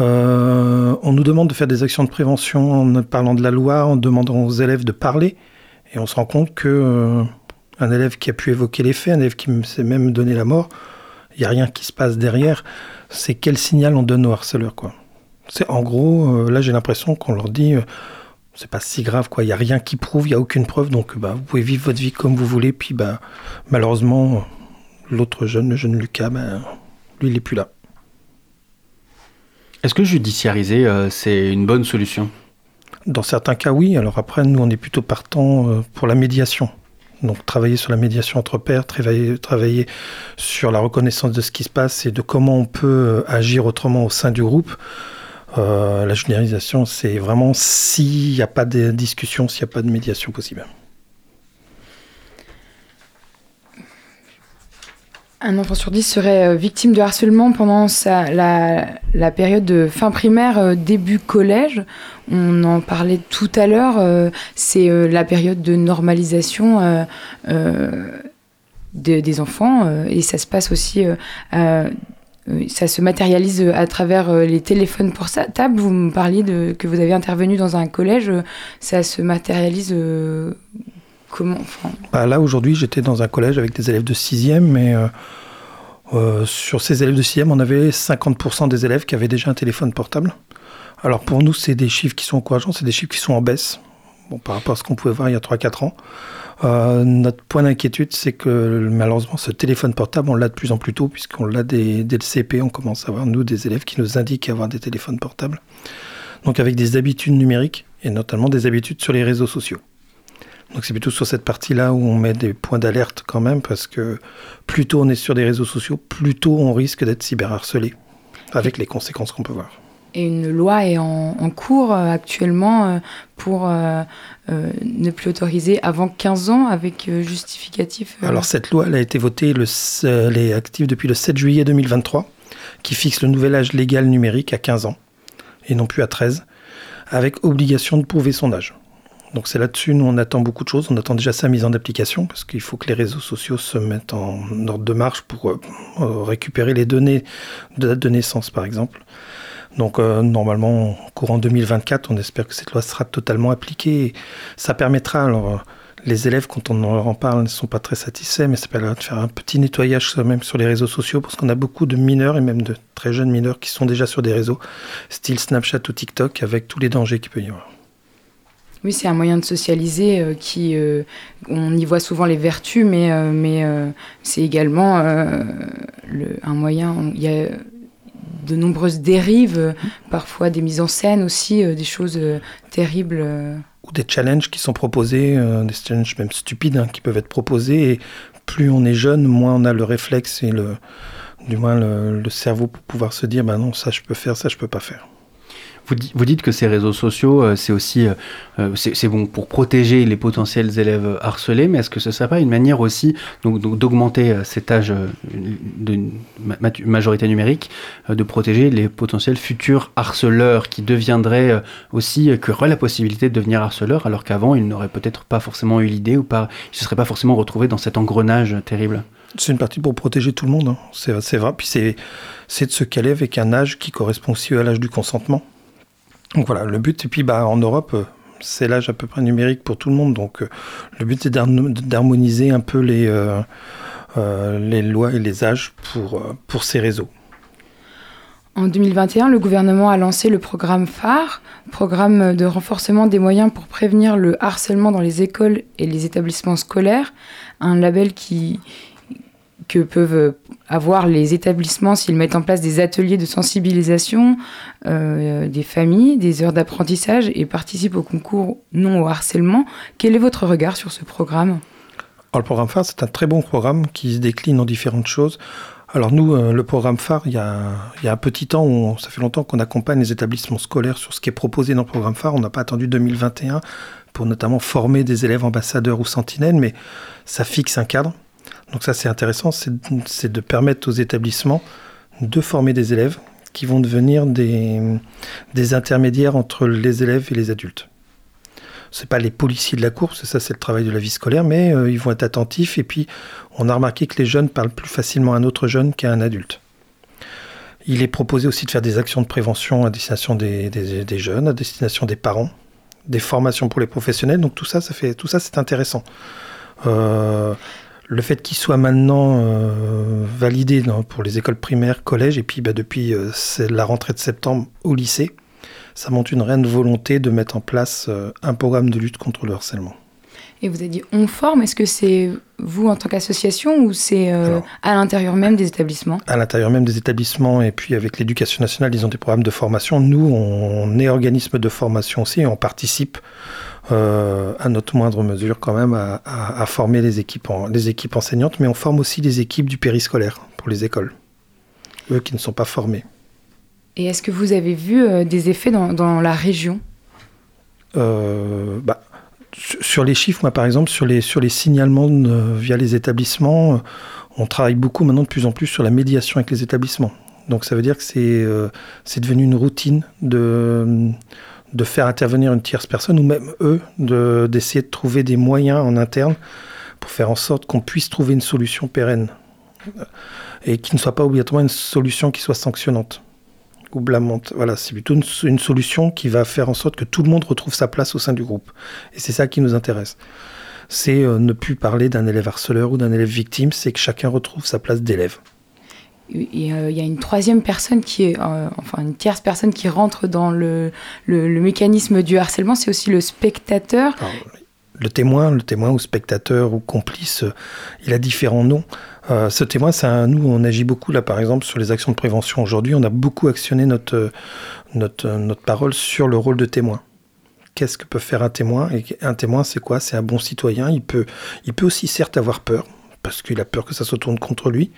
on nous demande de faire des actions de prévention en parlant de la loi, en demandant aux élèves de parler, et on se rend compte que euh, un élève qui a pu évoquer les faits, un élève qui s'est même donné la mort, il n'y a rien qui se passe derrière. C'est quel signal on donne aux harceleurs, quoi? C'est en gros, euh, là j'ai l'impression qu'on leur dit. euh, c'est pas si grave quoi, il y a rien qui prouve, il y a aucune preuve donc bah, vous pouvez vivre votre vie comme vous voulez puis bah malheureusement l'autre jeune, le jeune Lucas, bah, lui il est plus là. Est-ce que judiciariser, euh, c'est une bonne solution? Dans certains cas, oui. Alors après, nous, on est plutôt partant euh, pour la médiation. Donc travailler sur la médiation entre pairs, travailler, sur la reconnaissance de ce qui se passe et de comment on peut euh, agir autrement au sein du groupe. Euh, la généralisation, c'est vraiment s'il n'y a pas de discussion, s'il n'y a pas de médiation possible. Un enfant sur dix serait euh, victime de harcèlement pendant la, période de fin primaire, euh, début collège. On en parlait tout à l'heure. Euh, c'est la période de normalisation de, des enfants et ça se passe aussi. ça se matérialise à travers les téléphones portables. Vous me parliez de, que vous avez intervenu dans un collège. Ça se matérialise Comment bah Là, aujourd'hui, j'étais dans un collège avec des élèves de 6e, mais euh, euh, sur ces élèves de 6e, on avait 50% des élèves qui avaient déjà un téléphone portable. Alors pour nous, c'est des chiffres qui sont encourageants, c'est des chiffres qui sont en baisse par rapport à ce qu'on pouvait voir il y a 3-4 ans. Euh, notre point d'inquiétude, c'est que malheureusement, ce téléphone portable, on l'a de plus en plus tôt, puisqu'on l'a dès, le CP, on commence à avoir, nous, des élèves qui nous indiquent avoir des téléphones portables. Donc avec des habitudes numériques, et notamment des habitudes sur les réseaux sociaux. Donc c'est plutôt sur cette partie-là où on met des points d'alerte quand même, parce que plus tôt on est sur des réseaux sociaux, plus tôt on risque d'être cyberharcelé, avec les conséquences qu'on peut voir. Et une loi est en, cours euh, actuellement euh, pour euh, ne plus autoriser avant 15 ans avec justificatif. Alors cette loi elle a été votée, le, elle est active depuis le 7 juillet 2023, qui fixe le nouvel âge légal numérique à 15 ans, et non plus à 13, avec obligation de prouver son âge. Donc c'est là-dessus, nous on attend beaucoup de choses. On attend déjà sa mise en application parce qu'il faut que les réseaux sociaux se mettent en ordre de marche pour euh, euh, récupérer les données de date de naissance par exemple. Donc euh, normalement, courant 2024, on espère que cette loi sera totalement appliquée. ça permettra, alors les élèves, quand on leur en parle, ne sont pas très satisfaits, mais ça permettra de faire un petit nettoyage même sur les réseaux sociaux, parce qu'on a beaucoup de mineurs, et même de très jeunes mineurs, qui sont déjà sur des réseaux, style Snapchat ou TikTok, avec tous les dangers qu'il peut y avoir. C'est un moyen de socialiser euh, qui, euh, on y voit souvent les vertus, mais, euh, c'est également le, un moyen. Il y a de nombreuses dérives, parfois des mises en scène aussi, des choses terribles. Ou des challenges qui sont proposés, des challenges même stupides hein, qui peuvent être proposés. Et plus on est jeune, moins on a le réflexe et le, du moins le, le cerveau pour pouvoir se dire, bah non, ça je peux faire, ça je peux pas faire. Vous, dites que ces réseaux sociaux, euh, c'est aussi euh, euh, c'est bon pour protéger les potentiels élèves harcelés, mais est-ce que ce ne serait pas une manière aussi d'augmenter cet âge de majorité numérique, de protéger les potentiels futurs harceleurs qui deviendraient aussi, qui auraient la possibilité de devenir harceleurs, alors qu'avant ils n'auraient peut-être pas forcément eu l'idée ou pas, ils ne se seraient pas forcément retrouvés dans cet engrenage terrible? C'est une partie pour protéger tout le monde, hein. c'est vrai. Puis c'est de se caler avec un âge qui correspond aussi à l'âge du consentement. Donc voilà, le but, et puis bah, en Europe, euh, c'est l'âge à peu près numérique pour tout le monde, donc euh, le but c'est d'harmoniser un peu les, euh, les lois et les âges pour, pour ces réseaux. En 2021, le gouvernement a lancé le programme phare, programme de renforcement des moyens pour prévenir le harcèlement dans les écoles et les établissements scolaires, un label qui, que peuvent avoir les établissements s'ils mettent en place des ateliers de sensibilisation euh, des familles, des heures d'apprentissage et participent au concours non au harcèlement. Quel est votre regard sur ce programme? Le programme phare, c'est un très bon programme qui se décline en différentes choses. Alors nous, euh, le programme phare, il y, a, un petit temps, où, ça fait longtemps qu'on accompagne les établissements scolaires sur ce qui est proposé dans le programme phare. On n'a pas attendu 2021 pour notamment former des élèves ambassadeurs ou sentinelles, mais ça fixe un cadre. Donc ça c'est intéressant, c'est de permettre aux établissements de former des élèves qui vont devenir des, des intermédiaires entre les élèves et les adultes. Ce pas les policiers de la course, ça c'est le travail de la vie scolaire, mais euh, ils vont être attentifs et puis on a remarqué que les jeunes parlent plus facilement à un autre jeune qu'à un adulte. Il est proposé aussi de faire des actions de prévention à destination des, des, jeunes, à destination des parents, des formations pour les professionnels. Donc tout ça, ça fait tout ça, c'est intéressant. Euh, le fait qu'il soit maintenant euh, validé pour les écoles primaires, collèges, et puis bah, depuis euh, la rentrée de septembre au lycée, ça montre une réelle volonté de mettre en place euh, un programme de lutte contre le harcèlement. Et vous avez dit on forme, est-ce que c'est vous en tant qu'association ou c'est à l'intérieur même des établissements? À l'intérieur même des établissements et puis avec l'éducation nationale, ils ont des programmes de formation. Nous, on est organisme de formation aussi et on participe euh, à notre moindre mesure quand même à, former les équipes, les équipes enseignantes, mais on forme aussi les équipes du périscolaire pour les écoles, eux qui ne sont pas formés. Et est-ce que vous avez vu euh, des effets dans, dans la région? Bah, sur les chiffres, moi par exemple, sur les, sur les signalements via les établissements, on travaille beaucoup maintenant de plus en plus sur la médiation avec les établissements. Donc ça veut dire que euh, c'est devenu une routine de, de faire intervenir une tierce personne ou même eux d'essayer de, trouver des moyens en interne pour faire en sorte qu'on puisse trouver une solution pérenne et qui ne soit pas obligatoirement une solution qui soit sanctionnante ou blâmante. Voilà, c'est plutôt une, solution qui va faire en sorte que tout le monde retrouve sa place au sein du groupe. Et c'est ça qui nous intéresse. C'est euh, ne plus parler d'un élève harceleur ou d'un élève victime, c'est que chacun retrouve sa place d'élève. Il y a une troisième personne qui est, euh, enfin une tierce personne qui rentre dans le, le, mécanisme du harcèlement, c'est aussi le spectateur. le témoin, le témoin ou spectateur ou complice, euh, il a différents noms. Euh, ce témoin, ça, nous, on agit beaucoup là, par exemple, sur les actions de prévention. Aujourd'hui, on a beaucoup actionné notre, notre, notre parole sur le rôle de témoin. Qu'est-ce que peut faire un témoin? Et un témoin, c'est quoi? C'est un bon citoyen. Il peut, il peut aussi certes avoir peur, parce qu'il a peur que ça se tourne contre lui.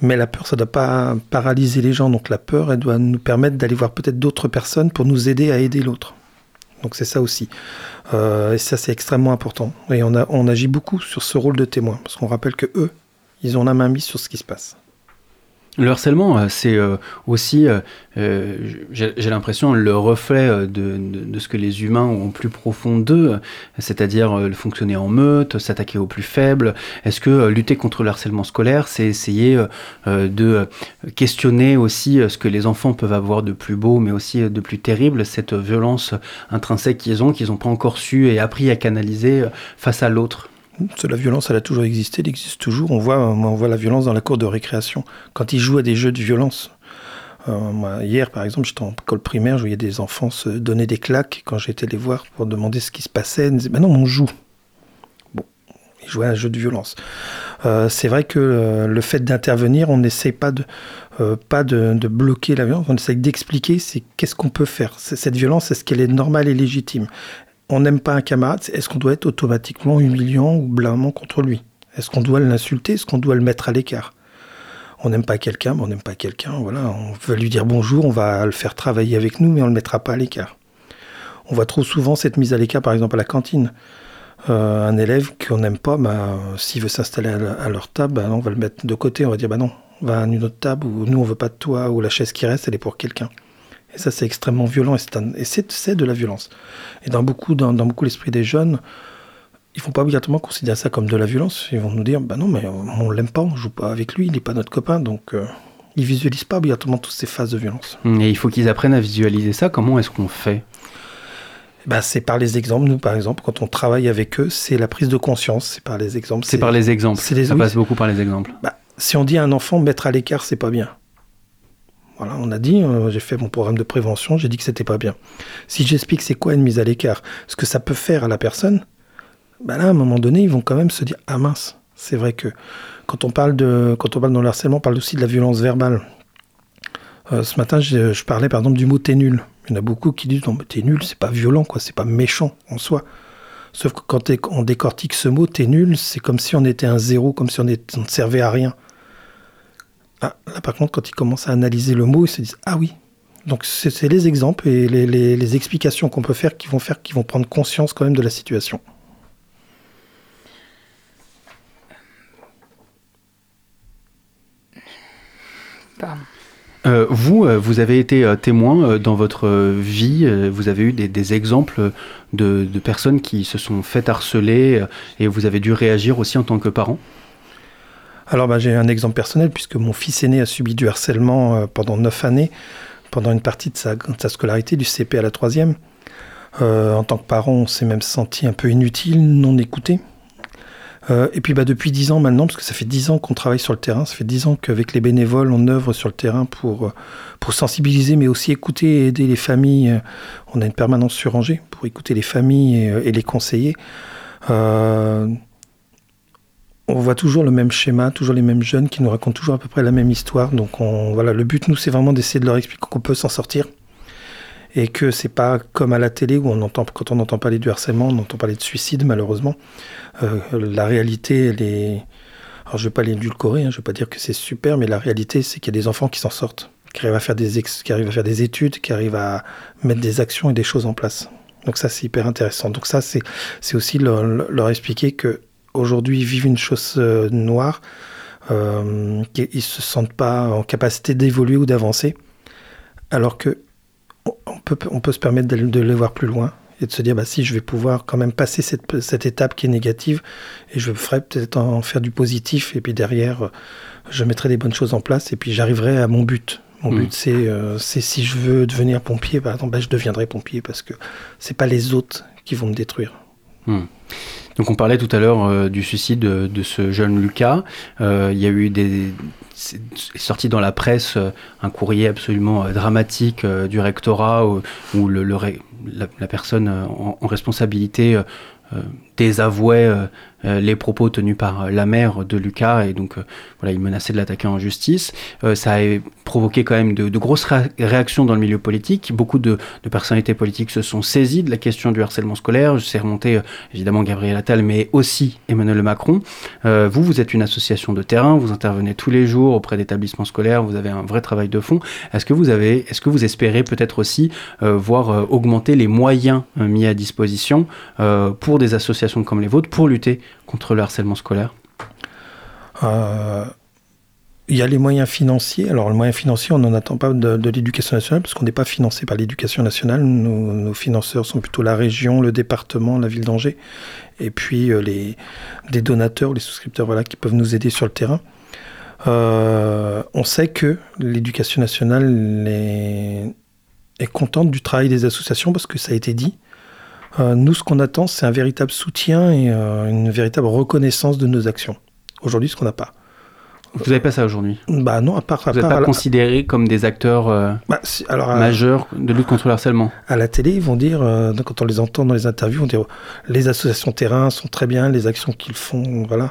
Mais la peur, ça ne doit pas paralyser les gens. Donc la peur, elle doit nous permettre d'aller voir peut-être d'autres personnes pour nous aider à aider l'autre. Donc c'est ça aussi. Euh, et ça, c'est extrêmement important. Et on, on agit beaucoup sur ce rôle de témoin. Parce qu'on rappelle que eux, ils ont la main mise sur ce qui se passe. Le harcèlement, euh, c'est euh, aussi, euh, j'ai l'impression, le reflet de, ce que les humains ont plus profond d'eux, c'est-à-dire fonctionner en meute, s'attaquer aux plus faibles. Est-ce que lutter contre le harcèlement scolaire, c'est essayer de questionner aussi ce que les enfants peuvent avoir de plus beau, mais aussi de plus terrible, cette violence intrinsèque qu'ils ont, qu'ils n'ont pas encore su et appris à canaliser face à l'autre? La violence, elle a toujours existé, elle existe toujours. On voit, la violence dans la cour de récréation. Quand ils jouent à des jeux de violence. Euh, hier, par exemple, j'étais en école primaire, je voyais des enfants se donner des claques. Quand j'étais les voir pour demander ce qui se passait, ils disaient Ben non, on joue. Bon, ils jouaient à un jeu de violence. Euh, c'est vrai que euh, le fait d'intervenir, on n'essaie pas de. bloquer la violence, on essaie d'expliquer qu'est-ce qu'on peut faire. Cette violence, est-ce qu'elle est normale et légitime? On n'aime pas un camarade, est-ce qu'on doit être automatiquement humiliant ou blâmant contre lui? Est-ce qu'on doit l'insulter? Est-ce qu'on doit le mettre à l'écart? On n'aime pas quelqu'un, mais on n'aime pas quelqu'un, voilà, on va lui dire bonjour, on va le faire travailler avec nous, mais on ne le mettra pas à l'écart. On voit trop souvent cette mise à l'écart, par exemple, à la cantine. Euh, un élève qu'on n'aime pas, bah, s'il veut s'installer à, leur table, bah, on va le mettre de côté, on va dire bah non, va à une autre table, ou nous on veut pas de toi, ou la chaise qui reste, elle est pour quelqu'un. Et ça, c'est extrêmement violent et c'est de la violence. Et dans beaucoup, dans, beaucoup l'esprit des jeunes, ils ne vont pas obligatoirement considérer ça comme de la violence. Ils vont nous dire, bah non, mais on l'aime pas, on joue pas avec lui, il n'est pas notre copain, donc euh, ils visualisent pas obligatoirement toutes ces phases de violence. Et il faut qu'ils apprennent à visualiser ça. Comment est-ce qu'on fait? Bah, c'est par les exemples. Nous, par exemple, quand on travaille avec eux, c'est la prise de conscience. C'est par les exemples. C'est par les exemples. Ça passe beaucoup par les exemples. Bah, si on dit à un enfant mettre à l'écart, c'est pas bien. Voilà, on a dit, euh, j'ai fait mon programme de prévention, j'ai dit que c'était pas bien. Si j'explique c'est quoi une mise à l'écart, ce que ça peut faire à la personne, ben là, à un moment donné, ils vont quand même se dire ah mince, c'est vrai que quand on parle de, quand on parle dans le harcèlement, on parle aussi de la violence verbale. Euh, ce matin, je, parlais par exemple du mot t'es nul. Il y en a beaucoup qui disent t'es nul, c'est pas violent quoi, c'est pas méchant en soi. Sauf que quand on décortique ce mot t'es nul, c'est comme si on était un zéro, comme si on ne servait à rien. Ah, là, par contre, quand ils commencent à analyser le mot, ils se disent Ah oui. Donc, c'est les exemples et les, explications qu'on peut faire qui vont faire qu'ils vont prendre conscience quand même de la situation. Euh, vous, euh, vous avez été euh, témoin dans votre vie, vous avez eu des, exemples de, de, personnes qui se sont fait harceler et vous avez dû réagir aussi en tant que parent? Alors bah, j'ai un exemple personnel puisque mon fils aîné a subi du harcèlement euh, pendant neuf années, pendant une partie de sa, scolarité, du CP à la troisième. Euh, en tant que parent, on s'est même senti un peu inutile, non écouté. Euh, et puis bah, depuis dix ans maintenant, parce que ça fait dix ans qu'on travaille sur le terrain, ça fait dix ans qu'avec les bénévoles, on œuvre sur le terrain pour, sensibiliser, mais aussi écouter et aider les familles. On a une permanence sur Angers pour écouter les familles et, les conseiller. On voit toujours le même schéma, toujours les mêmes jeunes qui nous racontent toujours à peu près la même histoire. Donc on, voilà, le but, nous, c'est vraiment d'essayer de leur expliquer qu'on peut s'en sortir. Et que c'est pas comme à la télé où on entend, quand on entend parler du harcèlement, on entend parler de suicide, malheureusement. Euh, la réalité, elle est. Alors je vais pas l'édulcorer, hein, je vais pas dire que c'est super, mais la réalité, c'est qu'il y a des enfants qui s'en sortent, qui arrivent à faire des, qui arrivent à faire des études, qui arrivent à mettre des actions et des choses en place. Donc ça, c'est hyper intéressant. Donc ça, c'est aussi leur expliquer que aujourd'hui vivent une chose euh, noire, euh, qu'ils se sentent pas en capacité d'évoluer ou d'avancer, alors que on peut, on peut se permettre de, de, les voir plus loin et de se dire bah si je vais pouvoir quand même passer cette, cette étape qui est négative et je ferai peut-être en faire du positif et puis derrière je mettrai des bonnes choses en place et puis j'arriverai à mon but. Mon mmh. but c'est euh, c'est si je veux devenir pompier exemple bah, je deviendrai pompier parce que c'est pas les autres qui vont me détruire. Mmh. Donc on parlait tout à l'heure euh, du suicide de, ce jeune Lucas. Euh, il y a eu des c'est sorti dans la presse euh, un courrier absolument dramatique du rectorat où, la, personne en, responsabilité désavouait les propos tenus par euh, la mère de Lucas et donc euh, voilà, il menaçait de l'attaquer en justice. ça a provoqué quand même de, grosses réactions dans le milieu politique. Beaucoup de, de, personnalités politiques se sont saisies de la question du harcèlement scolaire. Je sais remonter évidemment Gabriel Attal, mais aussi Emmanuel Macron. vous, vous êtes une association de terrain, vous intervenez tous les jours auprès d'établissements scolaires, vous avez un vrai travail de fond. Est-ce que vous avez, est-ce que vous espérez peut-être aussi voir augmenter les moyens mis à disposition pour des associations comme les vôtres pour lutter contre le harcèlement scolaire euh, Il y a les moyens financiers. Alors, le moyen financier, on n'en attend pas de, l'éducation nationale, parce qu'on n'est pas financé par l'éducation nationale. Nos, financeurs sont plutôt la région, le département, la ville d'Angers, et puis euh, les, donateurs, les souscripteurs voilà, qui peuvent nous aider sur le terrain. Euh, on sait que l'éducation nationale est contente du travail des associations, parce que ça a été dit. Euh, nous, ce qu'on attend, c'est un véritable soutien et euh, une véritable reconnaissance de nos actions. Aujourd'hui, ce qu'on n'a pas. Vous n'avez pas ça aujourd'hui Bah non, à part. Vous n'êtes pas considérés comme des acteurs euh, bah, si, alors, majeurs de lutte contre le harcèlement? À la télé, ils vont dire, euh, quand on les entend dans les interviews, on dit les associations terrain sont très bien, les actions qu'ils font, voilà.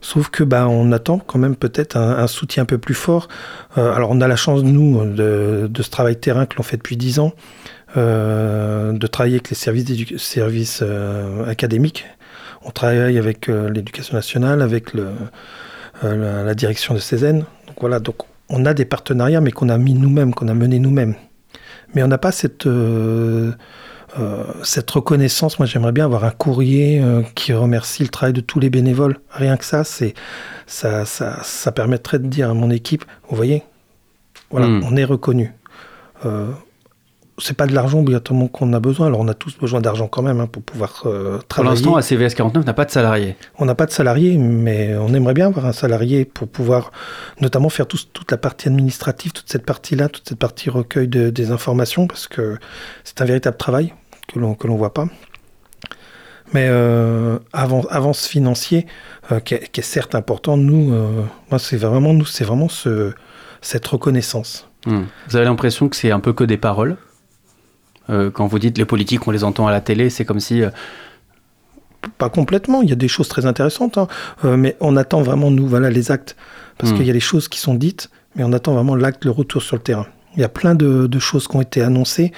Sauf que bah, on attend quand même peut-être un, soutien un peu plus fort. Euh, alors on a la chance, nous, de, ce travail terrain que l'on fait depuis 10 ans. Euh, de travailler avec les services, euh, académiques. On travaille avec l'éducation nationale, avec la, direction de Cézanne. Donc voilà, donc on a des partenariats, mais qu'on a mis nous-mêmes, qu'on a mené nous-mêmes. Mais on n'a pas cette, euh, cette reconnaissance. Moi, j'aimerais bien avoir un courrier euh, qui remercie le travail de tous les bénévoles. Rien que ça, c'est ça, ça, ça permettrait de dire à mon équipe, vous voyez, voilà, mmh. on est reconnu. Euh, c'est pas de l'argent obligatoirement qu'on a besoin. Alors on a tous besoin d'argent quand même hein, pour pouvoir euh, travailler. Pour l'instant, ACVS 49 n'a pas de salariés. On n'a pas de salariés, mais on aimerait bien avoir un salarié pour pouvoir notamment faire tout, toute la partie administrative, toute cette partie-là, toute cette partie recueil de, des informations, parce que c'est un véritable travail que l'on l'on voit pas. Mais euh, avant, avance financier, euh, qui, est, qui, est, certes important, nous, moi c'est vraiment nous, c'est vraiment ce, cette reconnaissance. Mmh. Vous avez l'impression que c'est un peu que des paroles? Euh, quand vous dites les politiques, on les entend à la télé, c'est comme si... Euh... Pas complètement, il y a des choses très intéressantes, hein. euh, mais on attend vraiment, nous, voilà, les actes. Parce mmh. qu'il y a des choses qui sont dites, mais on attend vraiment l'acte, le retour sur le terrain. Il y a plein de, de choses qui ont été annoncées,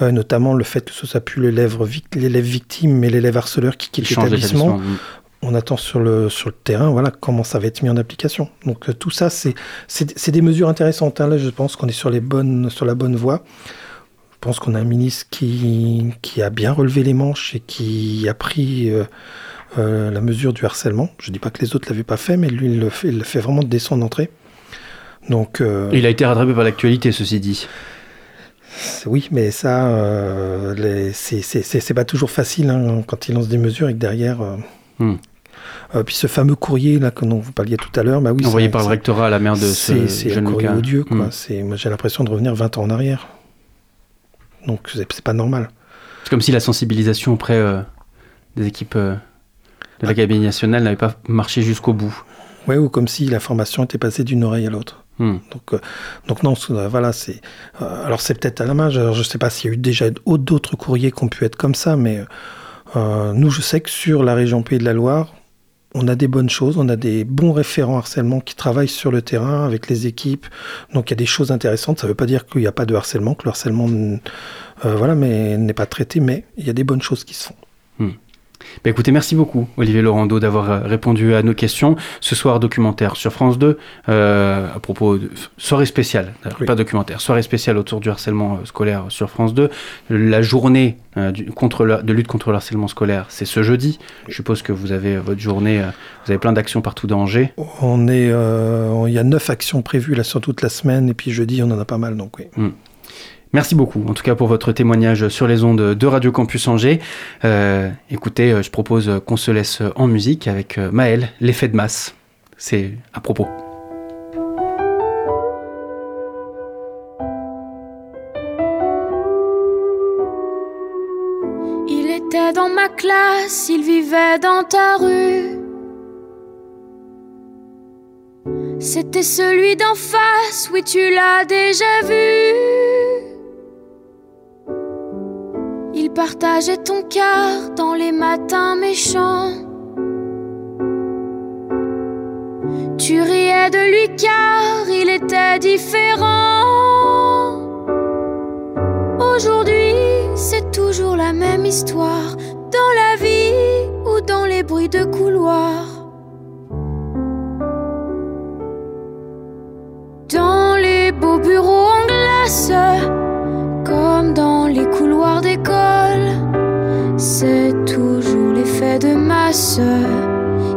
notamment le fait que ce soit plus l'élève victime, mais l'élève harceleur qui quitte l'établissement. Mmh. On attend sur le, sur le terrain voilà, comment ça va être mis en application. Donc euh, tout ça, c'est des mesures intéressantes. Hein. Là, je pense qu'on est sur, les bonnes, sur la bonne voie. Je pense qu'on a un ministre qui, qui, a bien relevé les manches et qui a pris euh, euh, la mesure du harcèlement. Je ne dis pas que les autres ne l'avaient pas fait, mais lui, il le fait, il le fait vraiment dès son entrée. Donc, euh, il a été rattrapé par l'actualité, ceci dit. Oui, mais ça, c'est pas toujours facile hein, quand il lance des mesures et que derrière. Hmm. Euh, puis ce fameux courrier là que dont vous parliez tout à l'heure, bah oui, envoyé par le rectorat à la mère de ce jeune C'est un courrier odieux, quoi. Hmm. Moi, j'ai l'impression de revenir 20 ans en arrière. Donc c'est pas normal. C'est comme si la sensibilisation auprès euh, des équipes euh, de la cabinet nationale n'avait pas marché jusqu'au bout. Oui, ou comme si la formation était passée d'une oreille à l'autre. Hmm. Donc, euh, donc non, voilà, c'est. Alors c'est peut-être à la main. Je ne sais pas s'il y a eu déjà d'autres courriers qui ont pu être comme ça, mais nous, je sais que sur la région Pays de la Loire, on a des bonnes choses, on a des bons référents harcèlement qui travaillent sur le terrain avec les équipes. Donc il y a des choses intéressantes. Ça ne veut pas dire qu'il n'y a pas de harcèlement, que le harcèlement voilà, mais n'est pas traité, mais il y a des bonnes choses qui se font. Hmm. Bah, écoutez, merci beaucoup Olivier Laurando d'avoir euh, répondu à nos questions. Ce soir, documentaire sur France 2, euh, à propos de soirée spéciale, pas documentaire, soirée spéciale autour du harcèlement euh, scolaire sur France 2. La journée contre de lutte contre le harcèlement scolaire, c'est ce jeudi. Je suppose que vous avez votre journée, vous avez plein d'actions partout dans Angers. On est, il y a neuf actions prévues là sur toute la semaine, et puis jeudi, on en a pas mal, donc oui. Hmm. Merci beaucoup, en tout cas pour votre témoignage sur les ondes de Radio Campus Angers. Euh, écoutez, euh, je propose qu'on se laisse en musique avec euh, Maël, l'effet de masse. C'est à propos. Il était dans ma classe, il vivait dans ta rue. C'était celui d'en face, oui tu l'as déjà vu. Il partageait ton cœur dans les matins méchants. Tu riais de lui car il était différent. Aujourd'hui, c'est toujours la même histoire, dans la vie ou dans les bruits de couloir.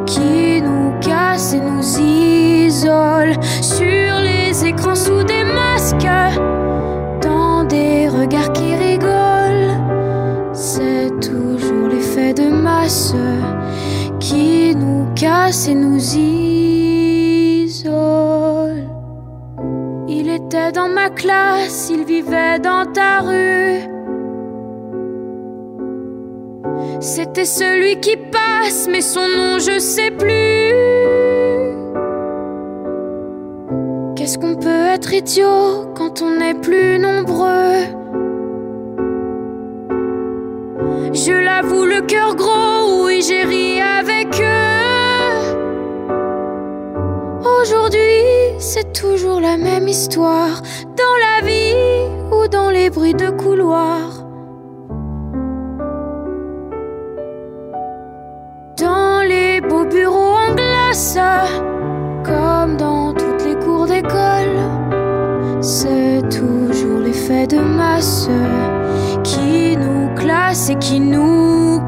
Qui nous casse et nous isole sur les écrans sous des masques, dans des regards qui rigolent. C'est toujours l'effet de masse qui nous casse et nous isole était dans ma classe, il vivait dans ta rue. C'était celui qui mais son nom je sais plus. Qu'est-ce qu'on peut être idiot quand on est plus nombreux? Je l'avoue, le cœur gros, oui, j'ai ri avec eux. Aujourd'hui, c'est toujours la même histoire, dans la vie ou dans les bruits de couloir. Comme dans toutes les cours d'école, c'est toujours l'effet de masse qui nous classe et qui nous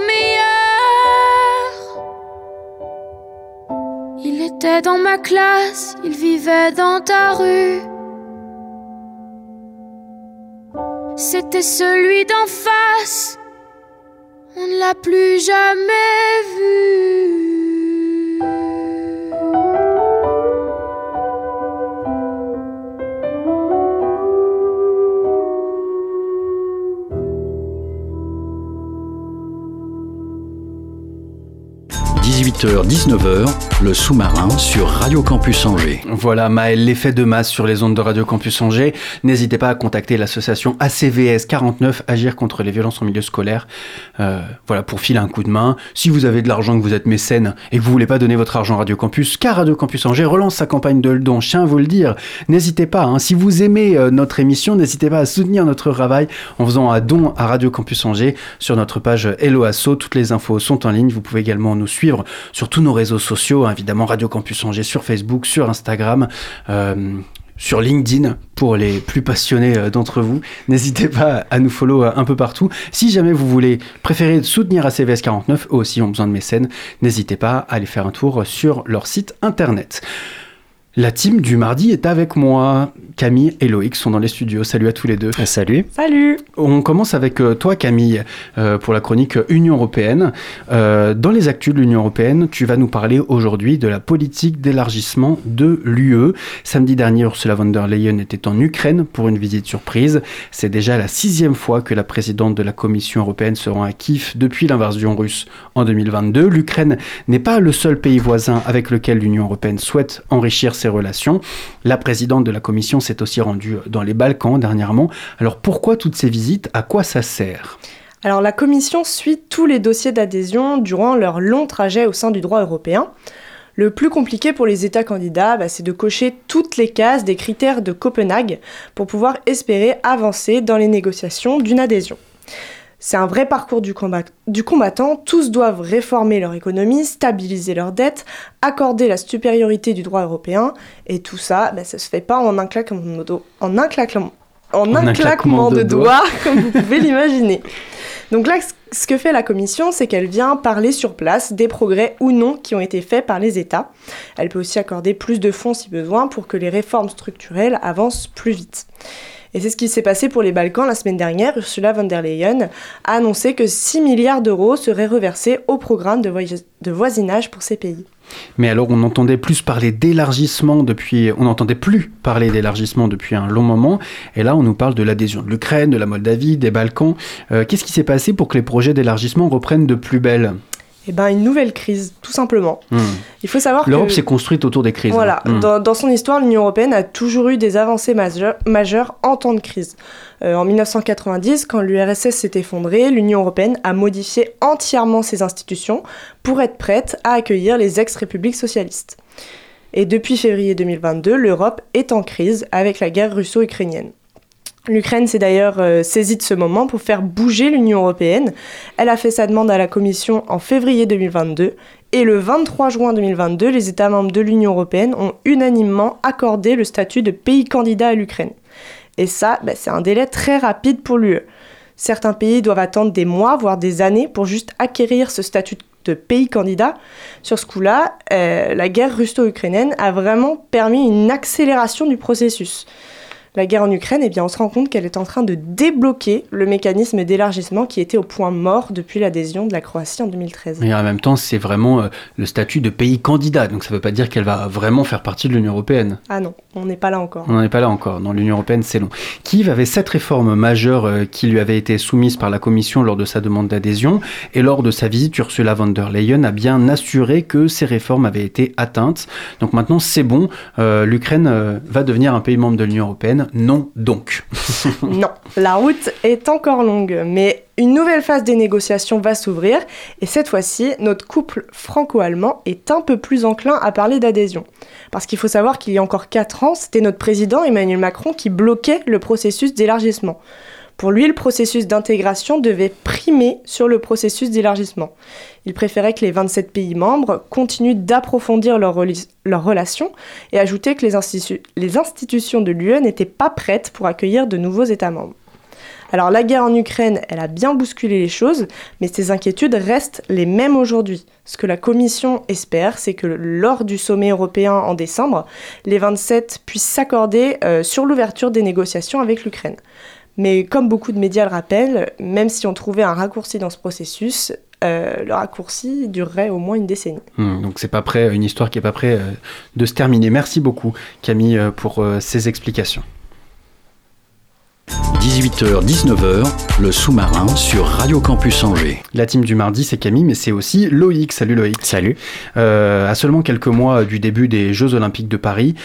meilleur. Il était dans ma classe, il vivait dans ta rue. C'était celui d'en face, on ne l'a plus jamais vu. 18h-19h, le sous-marin sur Radio Campus Angers. Voilà Maël, l'effet de masse sur les ondes de Radio Campus Angers. N'hésitez pas à contacter l'association ACVS 49, Agir contre les violences en milieu scolaire. Euh, voilà, pour filer un coup de main. Si vous avez de l'argent, que vous êtes mécène et que vous voulez pas donner votre argent à Radio Campus, car Radio Campus Angers relance sa campagne de don, chien vous le dire. N'hésitez pas, hein. si vous aimez euh, notre émission, n'hésitez pas à soutenir notre travail en faisant un don à Radio Campus Angers sur notre page Hello Asso. Toutes les infos sont en ligne. Vous pouvez également nous suivre sur tous nos réseaux sociaux, hein, évidemment Radio Campus Angers sur Facebook, sur Instagram. Euh, sur LinkedIn pour les plus passionnés euh, d'entre vous. N'hésitez pas à nous follow euh, un peu partout. Si jamais vous voulez préférer soutenir ACVS 49, eux aussi ont besoin de mécènes, n'hésitez pas à aller faire un tour sur leur site internet. La team du mardi est avec moi. Camille et Loïc sont dans les studios. Salut à tous les deux. Salut. Salut. On commence avec euh, toi, Camille, euh, pour la chronique Union européenne. Euh, dans les actus de l'Union européenne, tu vas nous parler aujourd'hui de la politique d'élargissement de l'UE. Samedi dernier, Ursula von der Leyen était en Ukraine pour une visite surprise. C'est déjà la sixième fois que la présidente de la Commission européenne se rend à Kiev depuis l'invasion russe en 2022. L'Ukraine n'est pas le seul pays voisin avec lequel l'Union européenne souhaite enrichir ses relations. La présidente de la Commission s'est aussi rendue dans les Balkans dernièrement. Alors pourquoi toutes ces visites? À quoi ça sert? Alors la Commission suit tous les dossiers d'adhésion durant leur long trajet au sein du droit européen. Le plus compliqué pour les États candidats, bah, c'est de cocher toutes les cases des critères de Copenhague pour pouvoir espérer avancer dans les négociations d'une adhésion. C'est un vrai parcours du, combattant. Tous doivent réformer leur économie, stabiliser leurs dettes, accorder la supériorité du droit européen. Et tout ça, bah, ça se fait pas en un claquement de, en un claquement, en, un, claquement, de, doigts, comme vous pouvez l'imaginer. Donc là, ce que fait la Commission, c'est qu'elle vient parler sur place des progrès ou non qui ont été faits par les États. Elle peut aussi accorder plus de fonds si besoin pour que les réformes structurelles avancent plus vite. Et c'est ce qui s'est passé pour les Balkans la semaine dernière. Ursula von der Leyen a annoncé que 6 milliards d'euros seraient reversés au programme de, voisinage pour ces pays. Mais alors, on entendait plus parler d'élargissement depuis, on n'entendait plus parler d'élargissement depuis un long moment. Et là, on nous parle de l'adhésion de l'Ukraine, de la Moldavie, des Balkans. Euh, qu'est-ce qui s'est passé pour que les projets d'élargissement reprennent de plus belle? Eh ben, une nouvelle crise, tout simplement. Hmm. Il faut savoir L'Europe s'est construite autour des crises. Voilà, hmm. dans, son histoire, l'Union européenne a toujours eu des avancées majeures, en temps de crise. Euh, en 1990, quand l'URSS s'est effondrée, l'Union européenne a modifié entièrement ses institutions pour être prête à accueillir les ex-républiques socialistes. Et depuis février 2022, l'Europe est en crise avec la guerre russo-ukrainienne. L'Ukraine s'est d'ailleurs euh, saisie de ce moment pour faire bouger l'Union européenne. Elle a fait sa demande à la Commission en février 2022 et le 23 juin 2022, les États membres de l'Union européenne ont unanimement accordé le statut de pays candidat à l'Ukraine. Et ça, bah, c'est un délai très rapide pour l'UE. Certains pays doivent attendre des mois, voire des années, pour juste acquérir ce statut de pays candidat. Sur ce coup-là, euh, la guerre russo-ukrainienne a vraiment permis une accélération du processus la guerre en Ukraine, eh bien, on se rend compte qu'elle est en train de débloquer le mécanisme d'élargissement qui était au point mort depuis l'adhésion de la Croatie en 2013. Et en même temps, c'est vraiment euh, le statut de pays candidat, donc ça ne veut pas dire qu'elle va vraiment faire partie de l'Union européenne. Ah non, on n'est pas là encore. On n'en est pas là encore. Dans l'Union européenne, c'est long. Kiev avait sept réformes majeures euh, qui lui avaient été soumises par la Commission lors de sa demande d'adhésion, et lors de sa visite, Ursula von der Leyen a bien assuré que ces réformes avaient été atteintes. Donc maintenant, c'est bon, euh, l'Ukraine va devenir un pays membre de l'Union européenne non donc. non, la route est encore longue, mais une nouvelle phase des négociations va s'ouvrir et cette fois-ci, notre couple franco-allemand est un peu plus enclin à parler d'adhésion. Parce qu'il faut savoir qu'il y a encore 4 ans, c'était notre président Emmanuel Macron qui bloquait le processus d'élargissement. Pour lui, le processus d'intégration devait primer sur le processus d'élargissement. Il préférait que les 27 pays membres continuent d'approfondir leurs relations et ajouter que les, les institutions de l'UE n'étaient pas prêtes pour accueillir de nouveaux États membres. Alors la guerre en Ukraine, elle a bien bousculé les choses, mais ces inquiétudes restent les mêmes aujourd'hui. Ce que la Commission espère, c'est que lors du sommet européen en décembre, les 27 puissent s'accorder euh, sur l'ouverture des négociations avec l'Ukraine. Mais comme beaucoup de médias le rappellent, même si on trouvait un raccourci dans ce processus, euh, le raccourci durerait au moins une décennie. Hmm, donc c'est pas prêt, une histoire qui est pas prête euh, de se terminer. Merci beaucoup Camille euh, pour ces explications. 18h-19h, le sous-marin sur Radio Campus Angers. La team du mardi, c'est Camille, mais c'est aussi Loïc. Salut Loïc. Salut. à seulement quelques mois du début des Jeux Olympiques de Paris,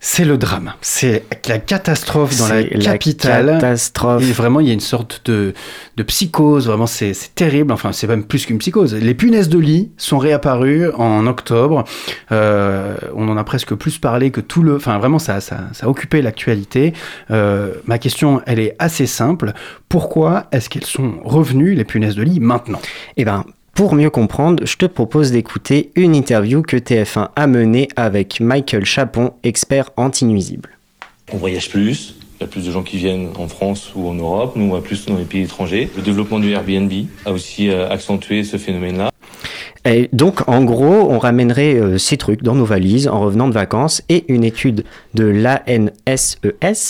c'est le drame, c'est la catastrophe dans la capitale. La catastrophe. Et vraiment, il y a une sorte de, de psychose, vraiment, c'est terrible. Enfin, c'est même plus qu'une psychose. Les punaises de lit sont réapparues en octobre. Euh, on en a presque plus parlé que tout le. Enfin, vraiment, ça, ça, ça a occupé l'actualité. Euh, ma question, elle est assez simple. Pourquoi est-ce qu'elles sont revenues, les punaises de lit, maintenant? Eh ben, pour mieux comprendre, je te propose d'écouter une interview que TF1 a menée avec Michael Chapon, expert anti-nuisible. On voyage plus, il y a plus de gens qui viennent en France ou en Europe, nous on va plus dans les pays étrangers. Le développement du Airbnb a aussi euh, accentué ce phénomène-là. Et donc, en gros, on ramènerait euh, ces trucs dans nos valises en revenant de vacances et une étude de l'ANSES,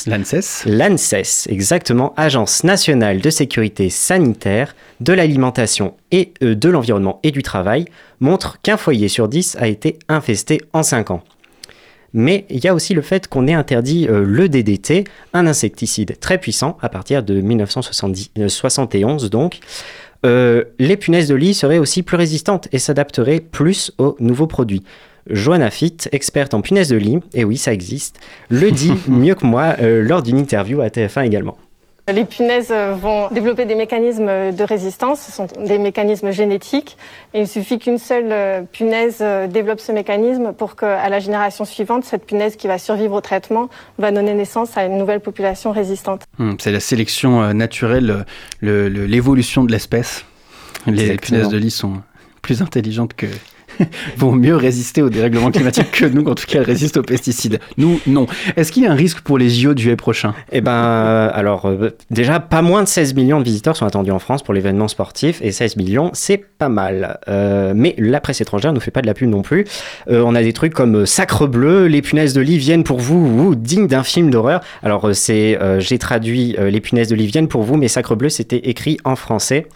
L'ANSES l'ANSES, exactement, Agence nationale de sécurité sanitaire, de l'alimentation et euh, de l'environnement et du travail, montre qu'un foyer sur 10 a été infesté en 5 ans. Mais il y a aussi le fait qu'on ait interdit euh, le DDT, un insecticide très puissant à partir de 1971 donc. Euh, les punaises de lit seraient aussi plus résistantes et s'adapteraient plus aux nouveaux produits. Joanna Fitt, experte en punaises de lit, et oui ça existe, le dit mieux que moi euh, lors d'une interview à TF1 également. Les punaises euh, vont développer des mécanismes de résistance, ce sont des mécanismes génétiques, et il suffit qu'une seule euh, punaise euh, développe ce mécanisme pour qu'à la génération suivante, cette punaise qui va survivre au traitement va donner naissance à une nouvelle population résistante. Hmm, C'est la sélection naturelle, le- le- l'évolution de l'espèce. Les Exactement. punaises de lit sont plus intelligentes que. vont mieux résister au dérèglement climatique que nous, en tout cas elles résistent aux pesticides. Nous, non. Est-ce qu'il y a un risque pour les JO de juillet prochain? Eh ben, euh, alors, euh, déjà, pas moins de 16 millions de visiteurs sont attendus en France pour l'événement sportif, et 16 millions, c'est pas mal. Euh, mais la presse étrangère nous fait pas de la pub non plus. On a des trucs comme Sacre bleu, les punaises de lit viennent pour vous, ou digne d'un film d'horreur. Alors, c'est, j'ai traduit les punaises de lit viennent pour vous, mais Sacre bleu, c'était écrit en français.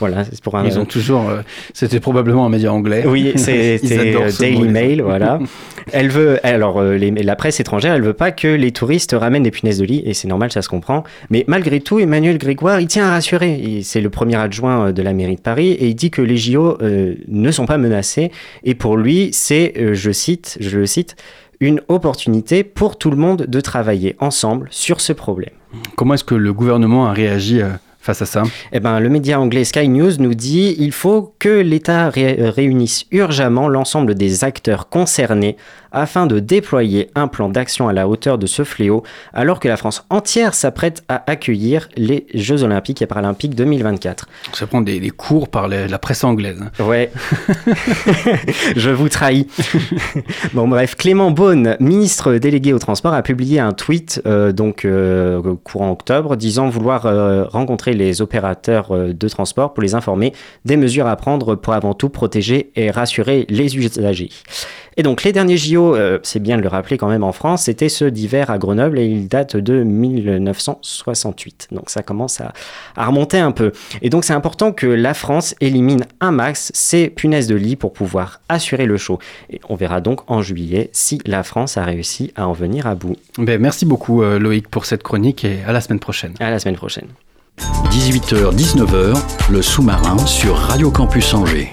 Voilà, c'est pour un. Ils ont toujours. C'était probablement un média anglais. Oui, c'est Ce mot, Daily Mail, voilà. Elle veut, alors euh, les- la presse étrangère, elle veut pas que les touristes ramènent des punaises de lit, et c'est normal, ça se comprend. Mais malgré tout, Emmanuel Grégoire, il tient à rassurer. C'est le premier adjoint euh, de la mairie de Paris, et il dit que les JO euh, ne sont pas menacés. Et pour lui, c'est, euh, je cite, je le cite, une opportunité pour tout le monde de travailler ensemble sur ce problème. Comment est-ce que le gouvernement a réagi euh, face à ça Eh ben, le média anglais Sky News nous dit il faut que l'État ré- réunisse urgemment l'ensemble des acteurs concernés afin de déployer un plan d'action à la hauteur de ce fléau, alors que la France entière s'apprête à accueillir les Jeux Olympiques et Paralympiques 2024. Ça prend des, des cours par la, la presse anglaise. Ouais, je vous trahis. bon bref, Clément Beaune, ministre délégué au transport, a publié un tweet euh, donc euh, courant octobre disant vouloir euh, rencontrer les opérateurs euh, de transport pour les informer des mesures à prendre pour avant tout protéger et rassurer les usagers. Et donc les derniers JO, euh, c'est bien de le rappeler quand même en France, c'était ceux d'hiver à Grenoble et ils datent de 1968. Donc ça commence à, à remonter un peu. Et donc c'est important que la France élimine un max ces punaises de lit pour pouvoir assurer le show. Et on verra donc en juillet si la France a réussi à en venir à bout. Ben, merci beaucoup euh, Loïc pour cette chronique et à la semaine prochaine. À la semaine prochaine. 18h, 19h, le sous-marin sur Radio Campus Angers.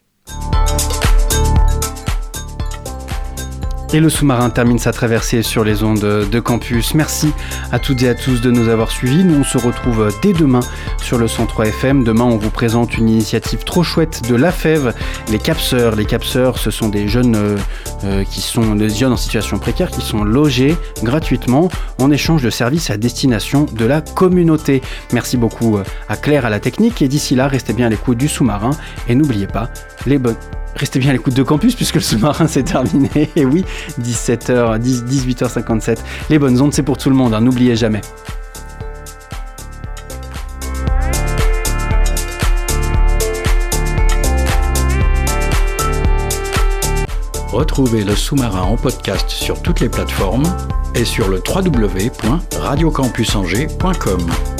Et le sous-marin termine sa traversée sur les ondes de campus. Merci à toutes et à tous de nous avoir suivis. Nous, on se retrouve dès demain sur le 103 FM. Demain, on vous présente une initiative trop chouette de la FEV, les capseurs. Les capseurs, ce sont des jeunes euh, euh, qui sont des jeunes en situation précaire qui sont logés gratuitement en échange de services à destination de la communauté. Merci beaucoup à Claire à la technique et d'ici là, restez bien à l'écoute du sous-marin et n'oubliez pas les bonnes Restez bien à l'écoute de campus puisque le sous-marin c'est terminé. Et oui, 17h, 10, 18h57. Les bonnes ondes, c'est pour tout le monde, hein, n'oubliez jamais. Retrouvez le sous-marin en podcast sur toutes les plateformes et sur le www.radiocampusangers.com.